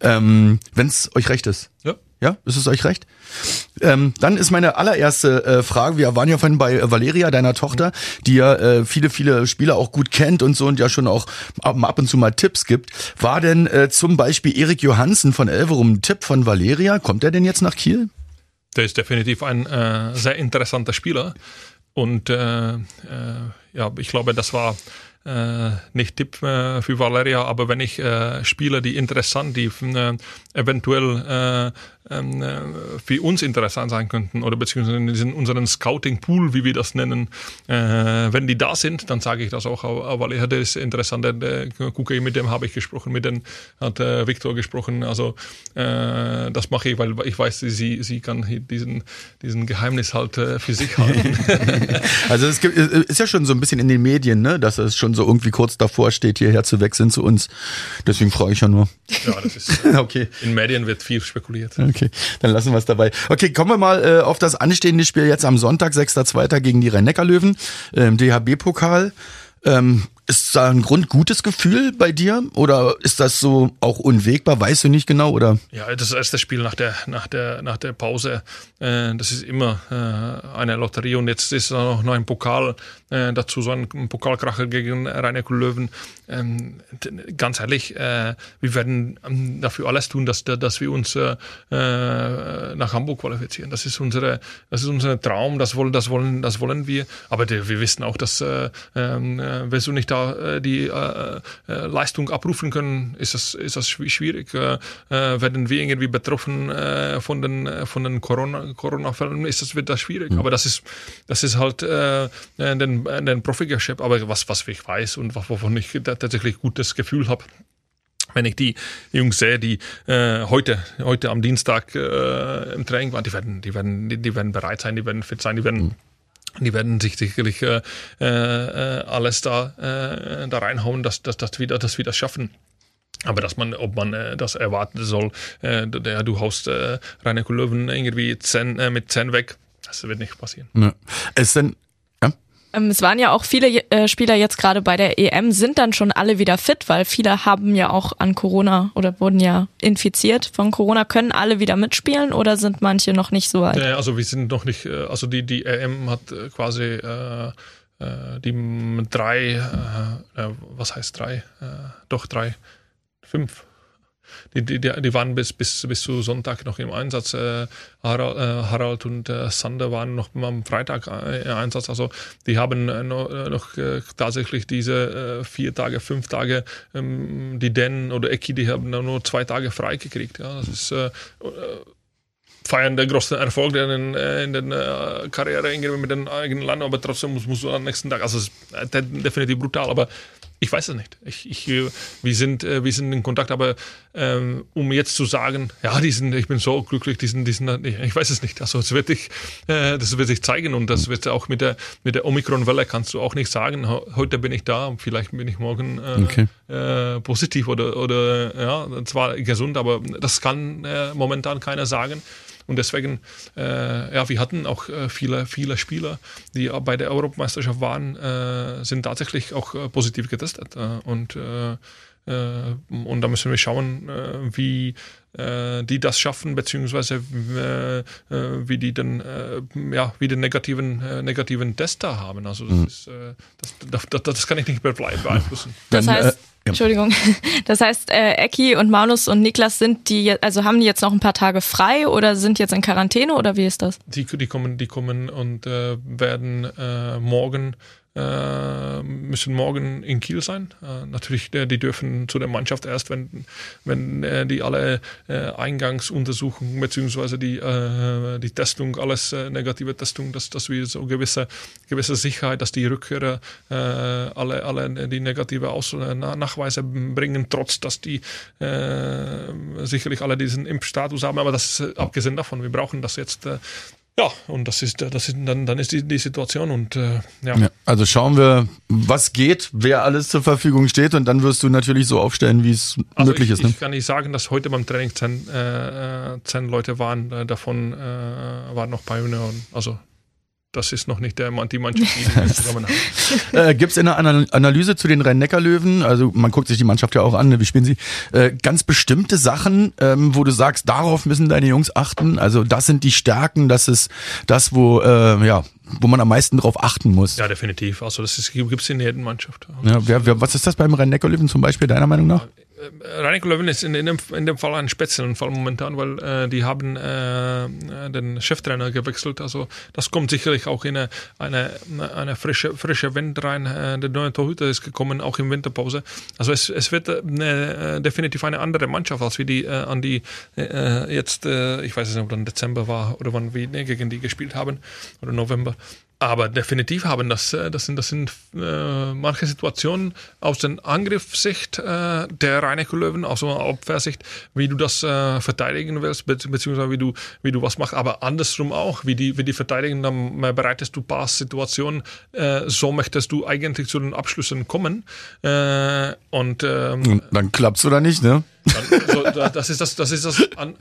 Ähm, Wenn es euch recht ist. Ja. Ja, ist es euch recht? Ähm, dann ist meine allererste äh, Frage, wir waren ja vorhin bei äh, Valeria, deiner Tochter, die ja äh, viele, viele Spieler auch gut kennt und so und ja schon auch ab, ab und zu mal Tipps gibt. War denn äh, zum Beispiel Erik Johansen von Elverum ein Tipp von Valeria? Kommt er denn jetzt nach Kiel? Der ist definitiv ein äh, sehr interessanter Spieler. Und äh, äh, ja, ich glaube, das war äh, nicht Tipp äh, für Valeria, aber wenn ich äh, Spieler, die interessant, die äh, eventuell äh, für uns interessant sein könnten oder beziehungsweise in unseren Scouting-Pool, wie wir das nennen, äh, wenn die da sind, dann sage ich das auch, weil er ist interessant, der, gucke ich, mit dem habe ich gesprochen, mit dem hat äh, Viktor gesprochen, also äh, das mache ich, weil ich weiß, sie, sie kann diesen, diesen Geheimnis halt äh, für sich halten. also es gibt, ist ja schon so ein bisschen in den Medien, ne, dass es schon so irgendwie kurz davor steht, hierher zu wechseln zu uns. Deswegen frage ich ja nur. Ja, das ist, okay. in Medien wird viel spekuliert. Okay. Okay, dann lassen wir es dabei. Okay, kommen wir mal äh, auf das anstehende Spiel jetzt am Sonntag, 6.2. gegen die Rhein-Neckar-Löwen im DHB-Pokal. Ähm, ist da ein grundgutes Gefühl bei dir oder ist das so auch unwegbar? Weißt du nicht genau oder? Ja, das erste Spiel nach der nach der nach der Pause. Äh, das ist immer äh, eine Lotterie und jetzt ist da noch ein Pokal äh, dazu so ein Pokalkracher gegen rhein Löwen. Ähm, ganz ehrlich, äh, wir werden ähm, dafür alles tun, dass dass wir uns äh, äh, nach Hamburg qualifizieren. Das ist unsere das ist unser Traum. Das wollen das wollen das wollen wir. Aber wir wissen auch, dass äh, ähm, äh, wenn du nicht da äh, die äh, Leistung abrufen können, ist das, ist das schwierig. Äh, werden wir irgendwie betroffen äh, von den, von den Corona-Fällen, ist das, wird das schwierig. Mhm. Aber das ist, das ist halt äh, den, den Profigeschäft. Aber was, was ich weiß und wovon ich tatsächlich gutes Gefühl habe, wenn ich die Jungs sehe, die äh, heute, heute am Dienstag äh, im Training waren, die werden, die werden, die, die werden bereit sein, die werden fit sein, die werden mhm Die werden sich sicherlich äh, äh, alles da, äh, da reinhauen, dass, dass, dass, wir, dass wir das schaffen. Aber dass man, ob man äh, das erwarten soll, äh, der, du haust äh, Rainer Löwen irgendwie 10, äh, mit 10 weg, das wird nicht passieren. Ja. Es sind es waren ja auch viele äh, Spieler jetzt gerade bei der EM, sind dann schon alle wieder fit, weil viele haben ja auch an Corona oder wurden ja infiziert von Corona. Können alle wieder mitspielen oder sind manche noch nicht so weit? Also wir sind noch nicht, äh, also die, die EM hat äh, quasi äh, die drei, äh, was heißt drei? Äh, doch drei, fünf die, die, die waren bis, bis, bis zu Sonntag noch im Einsatz. Äh, Harald, äh, Harald und äh, Sander waren noch am Freitag äh, im Einsatz. Also die haben äh, noch, äh, noch tatsächlich diese vier Tage, fünf Tage, ähm, die Den oder Eki, die haben nur zwei Tage frei gekriegt. Ja, das ist feiern der größte Erfolg in, in der Karriere mit dem eigenen Land, aber trotzdem muss, muss am nächsten Tag, also es ist definitiv brutal, aber ich weiß es nicht. Ich, ich, wir, sind, äh, wir sind in Kontakt, aber ähm, um jetzt zu sagen, ja, die sind, ich bin so glücklich, die sind, die sind, ich weiß es nicht. Also das wird, sich, äh, das wird sich zeigen und das wird auch mit der, mit der Omikron-Welle kannst du auch nicht sagen, heute bin ich da, vielleicht bin ich morgen äh, okay. äh, positiv oder, oder ja, zwar gesund, aber das kann äh, momentan keiner sagen. Und deswegen, äh, ja, wir hatten auch äh, viele, viele Spieler, die bei der Europameisterschaft waren, äh, sind tatsächlich auch äh, positiv getestet. Äh, und, äh, und da müssen wir schauen, wie die das schaffen, beziehungsweise wie die dann, ja, wie den negativen, negativen Test da haben. Also das, mhm. ist, das, das, das, kann ich nicht mehr beeinflussen. Das heißt. Entschuldigung. Das heißt, äh, Ecki und Maunus und Niklas sind die, also haben die jetzt noch ein paar Tage frei oder sind jetzt in Quarantäne oder wie ist das? Die, die kommen, die kommen und äh, werden äh, morgen müssen morgen in Kiel sein. Äh, natürlich, äh, die dürfen zu der Mannschaft erst, wenn, wenn äh, die alle äh, Eingangsuntersuchungen bzw. die, äh, die Testung, alles negative Testung, dass, dass wir so gewisse, gewisse Sicherheit, dass die Rückkehrer alle, alle die negative Aus Nachweise bringen, trotz dass die sicherlich alle diesen Impfstatus haben. Aber das ist abgesehen davon, wir brauchen das jetzt ja, und das ist, das ist dann, dann ist die, die Situation und äh, ja. ja. Also schauen wir, was geht, wer alles zur Verfügung steht und dann wirst du natürlich so aufstellen, wie es also möglich ich, ist. Ne? Ich kann nicht sagen, dass heute beim Training zehn, äh, zehn Leute waren, äh, davon äh, waren noch bei Union. Also das ist noch nicht der, die Mannschaft, die wir zusammen haben. äh, Gibt es in der Analyse zu den Rhein-Neckar-Löwen, also man guckt sich die Mannschaft ja auch an, ne, wie spielen sie, äh, ganz bestimmte Sachen, ähm, wo du sagst, darauf müssen deine Jungs achten? Also das sind die Stärken, das ist das, wo, äh, ja, wo man am meisten drauf achten muss. Ja, definitiv. Also das gibt es in jeder Mannschaft. Ja, wer, wer, was ist das beim Rhein-Neckar-Löwen zum Beispiel, deiner Meinung nach? Äh, Rhein Löwen ist in, in, dem, in dem Fall ein speziellen momentan, weil äh, die haben äh, den Cheftrainer gewechselt. Also das kommt sicherlich auch in eine, eine, eine frische, frische Wind rein. Äh, der neue Torhüter ist gekommen, auch im Winterpause. Also es, es wird äh, definitiv eine andere Mannschaft, als wir die äh, an die jetzt, ich weiß nicht, ob dann Dezember war oder wann wir ne, gegen die gespielt haben oder November. Aber definitiv haben das, äh, das sind, das sind äh, manche Situationen aus der Angriffssicht äh, der Rheinecker Löwen, aus der Abwehrsicht, wie du das äh, verteidigen willst, be beziehungsweise wie du, wie du was machst, aber andersrum auch, wie die, wie die verteidigen, dann bereitest du Passsituationen, äh, so möchtest du eigentlich zu den Abschlüssen kommen. Äh, und, ähm, dann klappt's oder nicht, ne? Dann, so, das ist das, das ist das an,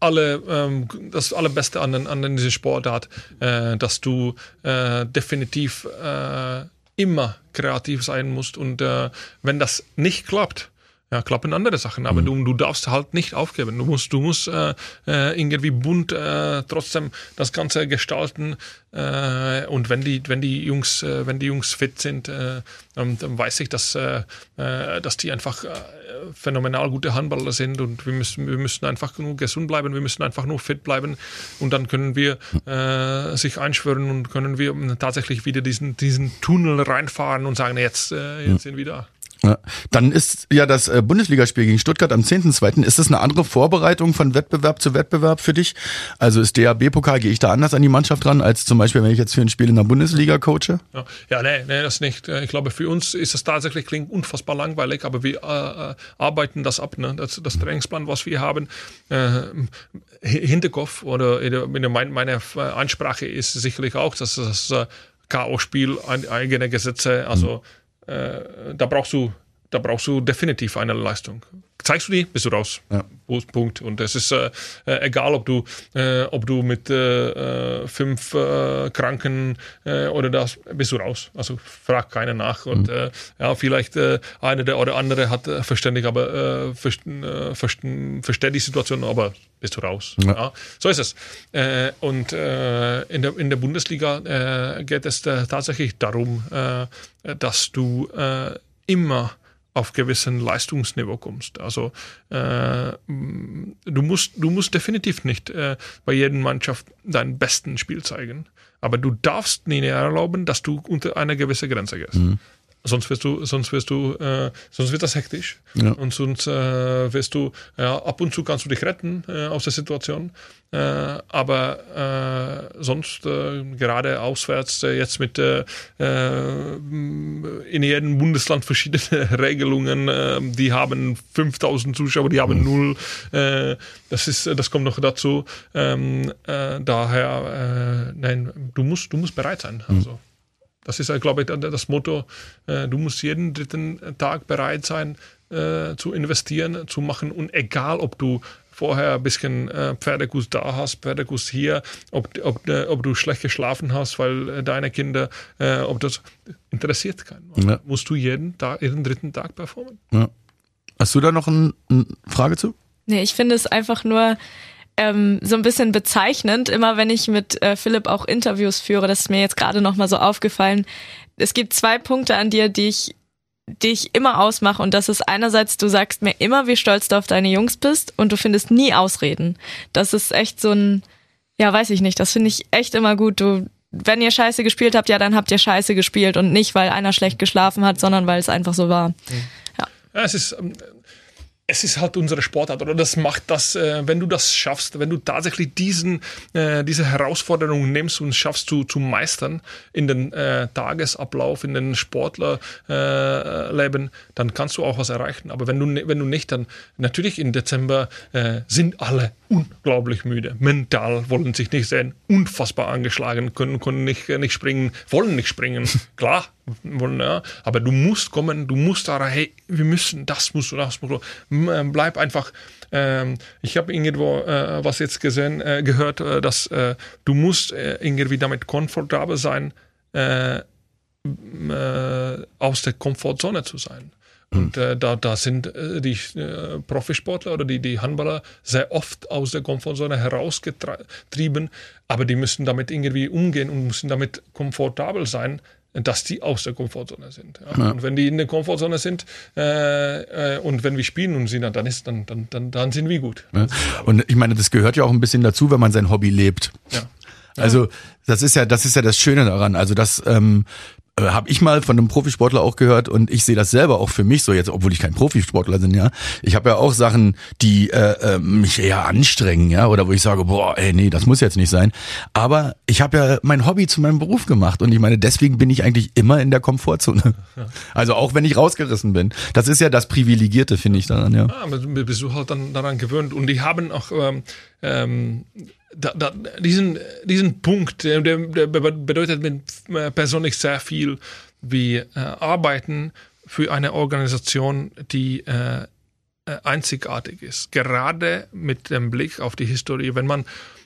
alle, ähm, das Allerbeste an, an dieser Sportart, äh, dass du äh, definitiv äh, immer kreativ sein musst. Und äh, wenn das nicht klappt, ja, klappen andere Sachen, aber mhm. du, du darfst halt nicht aufgeben. Du musst, du musst äh, äh, irgendwie bunt äh, trotzdem das Ganze gestalten. Äh, und wenn die, wenn die Jungs, äh, wenn die Jungs fit sind, äh, dann, dann weiß ich, dass, äh, äh dass die einfach äh, phänomenal gute Handballer sind und wir müssen, wir müssen einfach nur gesund bleiben, wir müssen einfach nur fit bleiben und dann können wir äh, sich einschwören und können wir tatsächlich wieder diesen, diesen Tunnel reinfahren und sagen, jetzt, äh, jetzt sind wir da. Ja. Dann ist ja das äh, Bundesligaspiel gegen Stuttgart am 10.2. Ist das eine andere Vorbereitung von Wettbewerb zu Wettbewerb für dich? Also ist DAB-Pokal, gehe ich da anders an die Mannschaft ran, als zum Beispiel, wenn ich jetzt für ein Spiel in der Bundesliga coache? Ja, ja nee, nee, das nicht. Äh, ich glaube, für uns ist das tatsächlich, klingt unfassbar langweilig, aber wir äh, äh arbeiten das ab. Ne? Das, das Trainingsplan, was wir haben, äh, Hinterkopf oder meine, meine Ansprache ist sicherlich auch, dass das K.O.-Spiel eigene Gesetze. Also äh, da brauchst du, da brauchst du definitiv eine Leistung zeigst du die, bist du raus. Ja. Punkt. Und es ist äh, äh, egal, ob du, äh, ob du mit äh, äh fünf äh, Kranken oder das bist du raus. Also frag keiner nach. Und mhm. ja, vielleicht äh, eine der oder andere hat verständlich, aber versteht die Situation, aber bist du raus. Ja. ja so ist es. und in, der, in der Bundesliga geht es tatsächlich darum, dass du immer auf gewissen Leistungsniveau kommst. Also äh, du musst du musst definitiv nicht äh, bei jeder Mannschaft dein besten Spiel zeigen, aber du darfst nie erlauben, dass du unter eine gewisse Grenze gehst. Mhm. Sonst wirst du, sonst wirst du, äh, sonst wird das hektisch. Ja. Und sonst äh, wirst du, ja, ab und zu kannst du dich retten äh, aus der Situation. Äh, aber äh, sonst äh, gerade auswärts äh, jetzt mit äh, äh, in jedem Bundesland verschiedene Regelungen. Äh, die haben 5000 Zuschauer, die haben null. Äh, das ist, das kommt noch dazu. Ähm, äh, daher, äh, nein, du musst, du musst bereit sein. Also. Das ist, glaube ich, das Motto. Äh, du musst jeden dritten Tag bereit sein, äh, zu investieren, zu machen. Und egal, ob du vorher ein bisschen äh, Pferdekuss da hast, Pferdekuss hier, ob, ob, ob du schlecht geschlafen hast, weil deine Kinder, ob das interessiert keinen. Ja. Musst du jeden Tag, jeden dritten Tag performen. Ja. Hast du da noch eine ein Frage zu? Nee, ich finde es einfach nur ähm, so ein bisschen bezeichnend, immer wenn ich mit äh, Philipp auch Interviews führe, das ist mir jetzt gerade nochmal so aufgefallen. Es gibt zwei Punkte an dir, die ich die ich immer ausmache und das ist einerseits, du sagst mir immer, wie stolz du auf deine Jungs bist und du findest nie Ausreden. Das ist echt so ein, ja, weiß ich nicht, das finde ich echt immer gut. Du, wenn ihr Scheiße gespielt habt, ja, dann habt ihr Scheiße gespielt und nicht, weil einer schlecht geschlafen hat, sondern weil es einfach so war. Ja. ja es ist, ähm, es ist halt unsere Sportart oder das macht das, äh, wenn du das schaffst, wenn du tatsächlich diesen, äh, diese Herausforderung nimmst und schaffst zu, zu meistern in den äh, Tagesablauf, in den Sportlerleben, äh, dann kannst du auch was erreichen. Aber wenn du, wenn du nicht, dann natürlich im Dezember äh, sind alle unglaublich müde, mental wollen sich nicht sehen, unfassbar angeschlagen, können, können nicht, nicht springen, wollen nicht springen. Klar, ja, aber du musst kommen, du musst da, hey, wir müssen, das musst du, das musst du. Äh, bleib einfach. Ähm, ich habe irgendwo äh, was jetzt gesehen, äh, gehört, äh, dass äh, du musst äh, irgendwie damit komfortabel sein, aus der Komfortzone zu sein. Und äh, da, da sind äh, die äh, Profisportler oder die, die Handballer sehr oft aus der Komfortzone herausgetrieben, aber die müssen damit irgendwie umgehen und müssen damit komfortabel sein, dass die aus der Komfortzone sind. Ja. Ja. Und wenn die in der Komfortzone sind äh, äh, und wenn wir spielen und sie dann ist, dann, dann, dann, dann sind wir gut. Ja. Und ich meine, das gehört ja auch ein bisschen dazu, wenn man sein Hobby lebt. Ja. Also das ist ja, das ist ja das Schöne daran. Also dass ähm, äh, habe ich mal von einem Profisportler auch gehört und ich sehe das selber auch für mich so jetzt, obwohl ich kein Profisportler bin, ja. Ich habe ja auch Sachen, die äh, äh, mich eher anstrengen, ja, oder wo ich sage, boah, ey, nee, das muss jetzt nicht sein. Aber ich habe ja mein Hobby zu meinem Beruf gemacht und ich meine, deswegen bin ich eigentlich immer in der Komfortzone. Also auch wenn ich rausgerissen bin. Das ist ja das Privilegierte, finde ich daran, ja. Ja, aber bist du halt dann daran gewöhnt und die haben auch ähm, ähm, da, da, diesen, diesen Punkt, der, der bedeutet mir persönlich sehr viel, wie äh, arbeiten für eine Organisation, die äh, äh, einzigartig ist. Gerade mit dem Blick auf die Historie, wenn man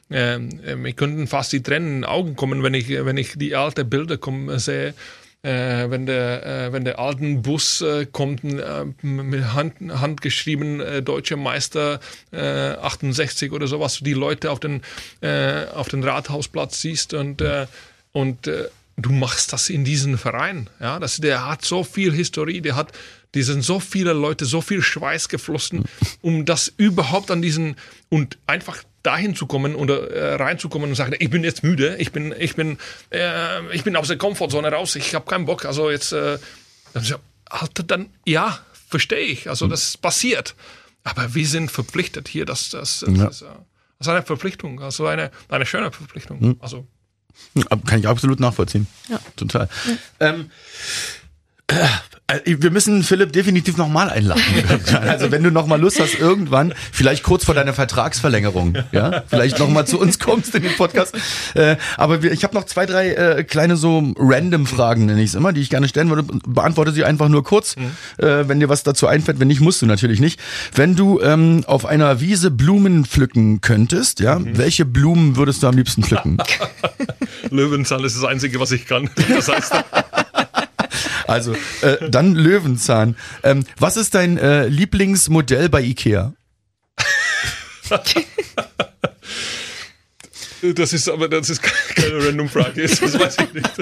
äh, wir könnten fast die Tränen in den Augen kommen, wenn ich, wenn ich die alten Bilder kommen, sehe äh, wenn der äh, wenn der alten Bus äh, kommt äh, mit Hand, handgeschrieben äh, deutscher Meister äh, 68 oder sowas die Leute auf den äh, auf den Rathausplatz siehst und äh, und äh, du machst das in diesem Verein ja. Das der hat so viel Historie der hat die sind so viele Leute so viel Schweiß geflossen um das überhaupt an diesen und einfach dahin zu kommen oder äh, reinzukommen und sagen, ich bin jetzt müde, ich bin, ich bin, äh, ich bin aus der Komfortzone raus, ich habe keinen Bock. Also jetzt, äh, dann, Alter, dann ja, verstehe ich. Also das passiert. Aber wir sind verpflichtet hier, dass das, das, ja. das, das ist eine Verpflichtung, also eine, eine schöne Verpflichtung. Hm. Also kann ich absolut nachvollziehen. Ja. Total. Ja. Ähm, Äh, Wir müssen Philipp definitiv nochmal einladen. Also wenn du nochmal Lust hast, irgendwann, vielleicht kurz vor deiner Vertragsverlängerung, ja, vielleicht nochmal zu uns kommst in den Podcast. Äh, aber wir, ich habe noch zwei, drei äh, kleine so random Fragen, nenne ich es immer, die ich gerne stellen würde. Beantworte sie einfach nur kurz, äh, wenn dir was dazu einfällt. Wenn nicht, musst du natürlich nicht. Wenn du ähm, auf einer Wiese Blumen pflücken könntest, ja, welche Blumen würdest du am liebsten pflücken? Löwenzahn ist das Einzige, was ich kann. Das heißt, Also, äh, dann Löwenzahn. Ähm, was ist dein äh, Lieblingsmodell bei Ikea? das ist aber das ist keine random Frage. Das weiß ich nicht.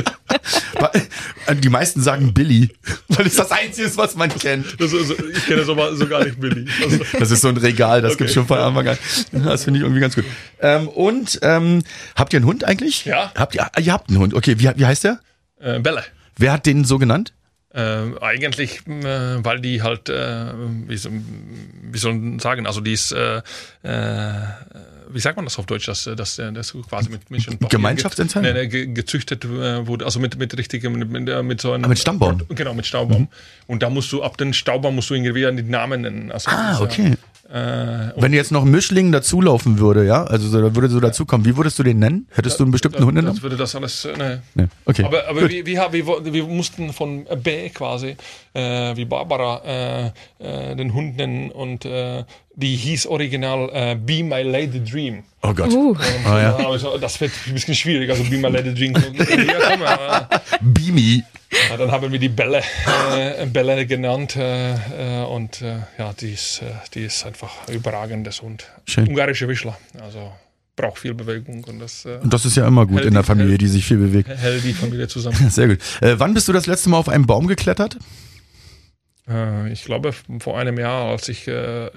Äh, Die meisten sagen Billy, weil es das Einzige ist, was man kennt. Das, also, ich kenne so, so gar nicht Billy. Also, Das ist so ein Regal, das Okay. gibt's schon von Anfang an. Das finde ich irgendwie ganz gut. Ähm, und ähm, habt ihr einen Hund eigentlich? Ja. Habt ihr, ihr habt einen Hund. Okay, wie, wie heißt der? äh, Bälle. Wer hat den so genannt? Äh, eigentlich, äh, weil die halt, äh, wie, wie soll man sagen, also die ist, äh, äh, wie sagt man das auf Deutsch, dass, dass das quasi mit Papier Gemeinschaftsentteilung? ge- nee, ge- gezüchtet äh, wurde, also mit, mit richtigem, mit, mit, so einem... Ah, mit Stammbaum? Genau, mit Stammbaum. Und da musst du, ab den Stammbaum musst du irgendwie an die Namen nennen. Also Ah, okay. Äh, Wenn jetzt noch Mischling dazulaufen würde, ja, also so, da würde so dazukommen, wie würdest du den nennen? Hättest du einen bestimmten Hund das genommen? würde das alles, äh, nee. Okay. Aber, aber wir, wir, haben- wir, wir mussten von B quasi, äh, wie Barbara, äh, äh, den Hund nennen und äh, die hieß original äh, Be My Lady Dream. oh Gott. Uh, Ah, ja. Also, das wird ein bisschen schwierig, also Be My Lady Dream. ja, komm, äh, Beamy. Ja, dann haben wir die Bälle, äh, Bälle genannt äh, äh, und äh, ja, die ist, äh, die ist einfach überragendes Hund. Schön. Ungarische Wischler, also braucht viel Bewegung und das äh, Und das ist ja immer gut in der Familie, die sich viel bewegt. hält die Familie zusammen. Sehr gut. Wann bist du das letzte Mal auf einen Baum geklettert? Ich glaube, vor einem Jahr, als ich äh,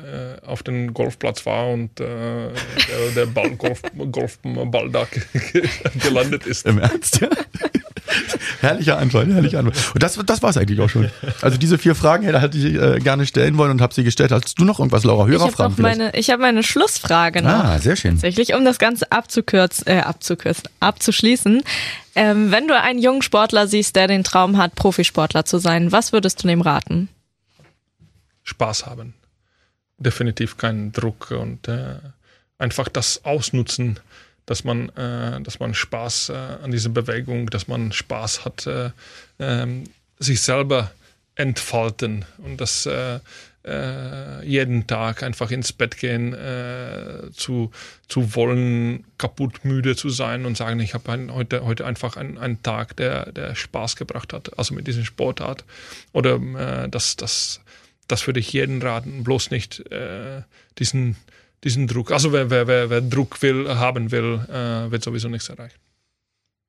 auf dem Golfplatz war und äh, der, der Ball, Golf, Golfball da ge- gelandet ist. Im Ernst, ja? herrlicher Antwort, herrlicher Antwort. Und das, das war es eigentlich auch schon. Also diese vier Fragen hätte ich äh, gerne stellen wollen und habe sie gestellt. Hast du noch irgendwas, Laura? ich habe Hörerfragen noch vielleicht? meine, ich habe meine Schlussfrage noch. Ah, sehr schön. Tatsächlich, um das Ganze abzukürzen, äh, abzukürzen, abzuschließen. Ähm, wenn du einen jungen Sportler siehst, der den Traum hat, Profisportler zu sein, was würdest du dem raten? Spaß haben. Definitiv keinen Druck und äh, einfach das ausnutzen, dass man, äh, dass man Spaß äh, an dieser Bewegung, dass man Spaß hat, äh, ähm, sich selber entfalten und das äh, äh, jeden Tag einfach ins Bett gehen, äh, zu, zu wollen, kaputt müde zu sein und sagen, ich habe heute, heute einfach einen, einen Tag, der, der Spaß gebracht hat, also mit diesem Sportart. Oder das, das, das würde ich jedem raten, bloß nicht diesen, diesen Druck. Also wer, wer, wer, wer Druck will, haben will, äh, wird sowieso nichts erreichen.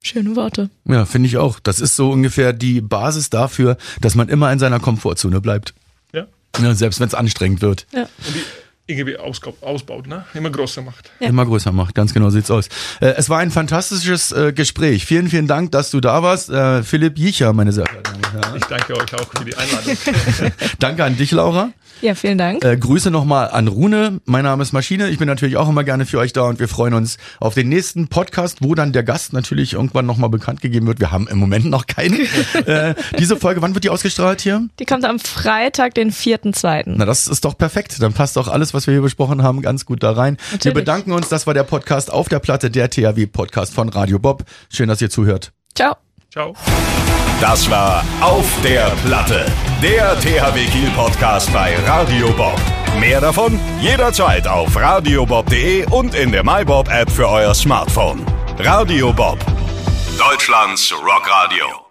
Schöne Worte. Ja, finde ich auch. Das ist so ungefähr die Basis dafür, dass man immer in seiner Komfortzone bleibt. Ja. Ja, selbst wenn es anstrengend wird. Und die irgendwie ausbaut, ne? immer größer macht. Ja. Immer größer macht. Ganz genau sieht's aus. Äh, es war ein fantastisches äh, Gespräch. Vielen, vielen Dank, dass du da warst. Äh, Philipp Jicher, meine sehr verehrten Damen und Herren. Ich danke euch auch für die Einladung. Danke an dich, Laura. Ja, vielen Dank. Äh, Grüße nochmal an Rune. Mein Name ist Maschine. Ich bin natürlich auch immer gerne für euch da und wir freuen uns auf den nächsten Podcast, wo dann der Gast natürlich irgendwann nochmal bekannt gegeben wird. Wir haben im Moment noch keinen. äh, diese Folge, wann wird die ausgestrahlt hier? Die kommt am Freitag, den 4.2. Na, das ist doch perfekt. Dann passt doch alles, was wir hier besprochen haben, ganz gut da rein. Wir Natürlich. bedanken uns. Das war der Podcast auf der Platte, der THW-Podcast von Radio Bob. Schön, dass ihr zuhört. Ciao. Ciao. Das war Auf der Platte, der THW Kiel Podcast bei Radio Bob. Mehr davon jederzeit auf radiobob.de und in der MyBob App für euer Smartphone. Radio Bob, Deutschlands Rockradio.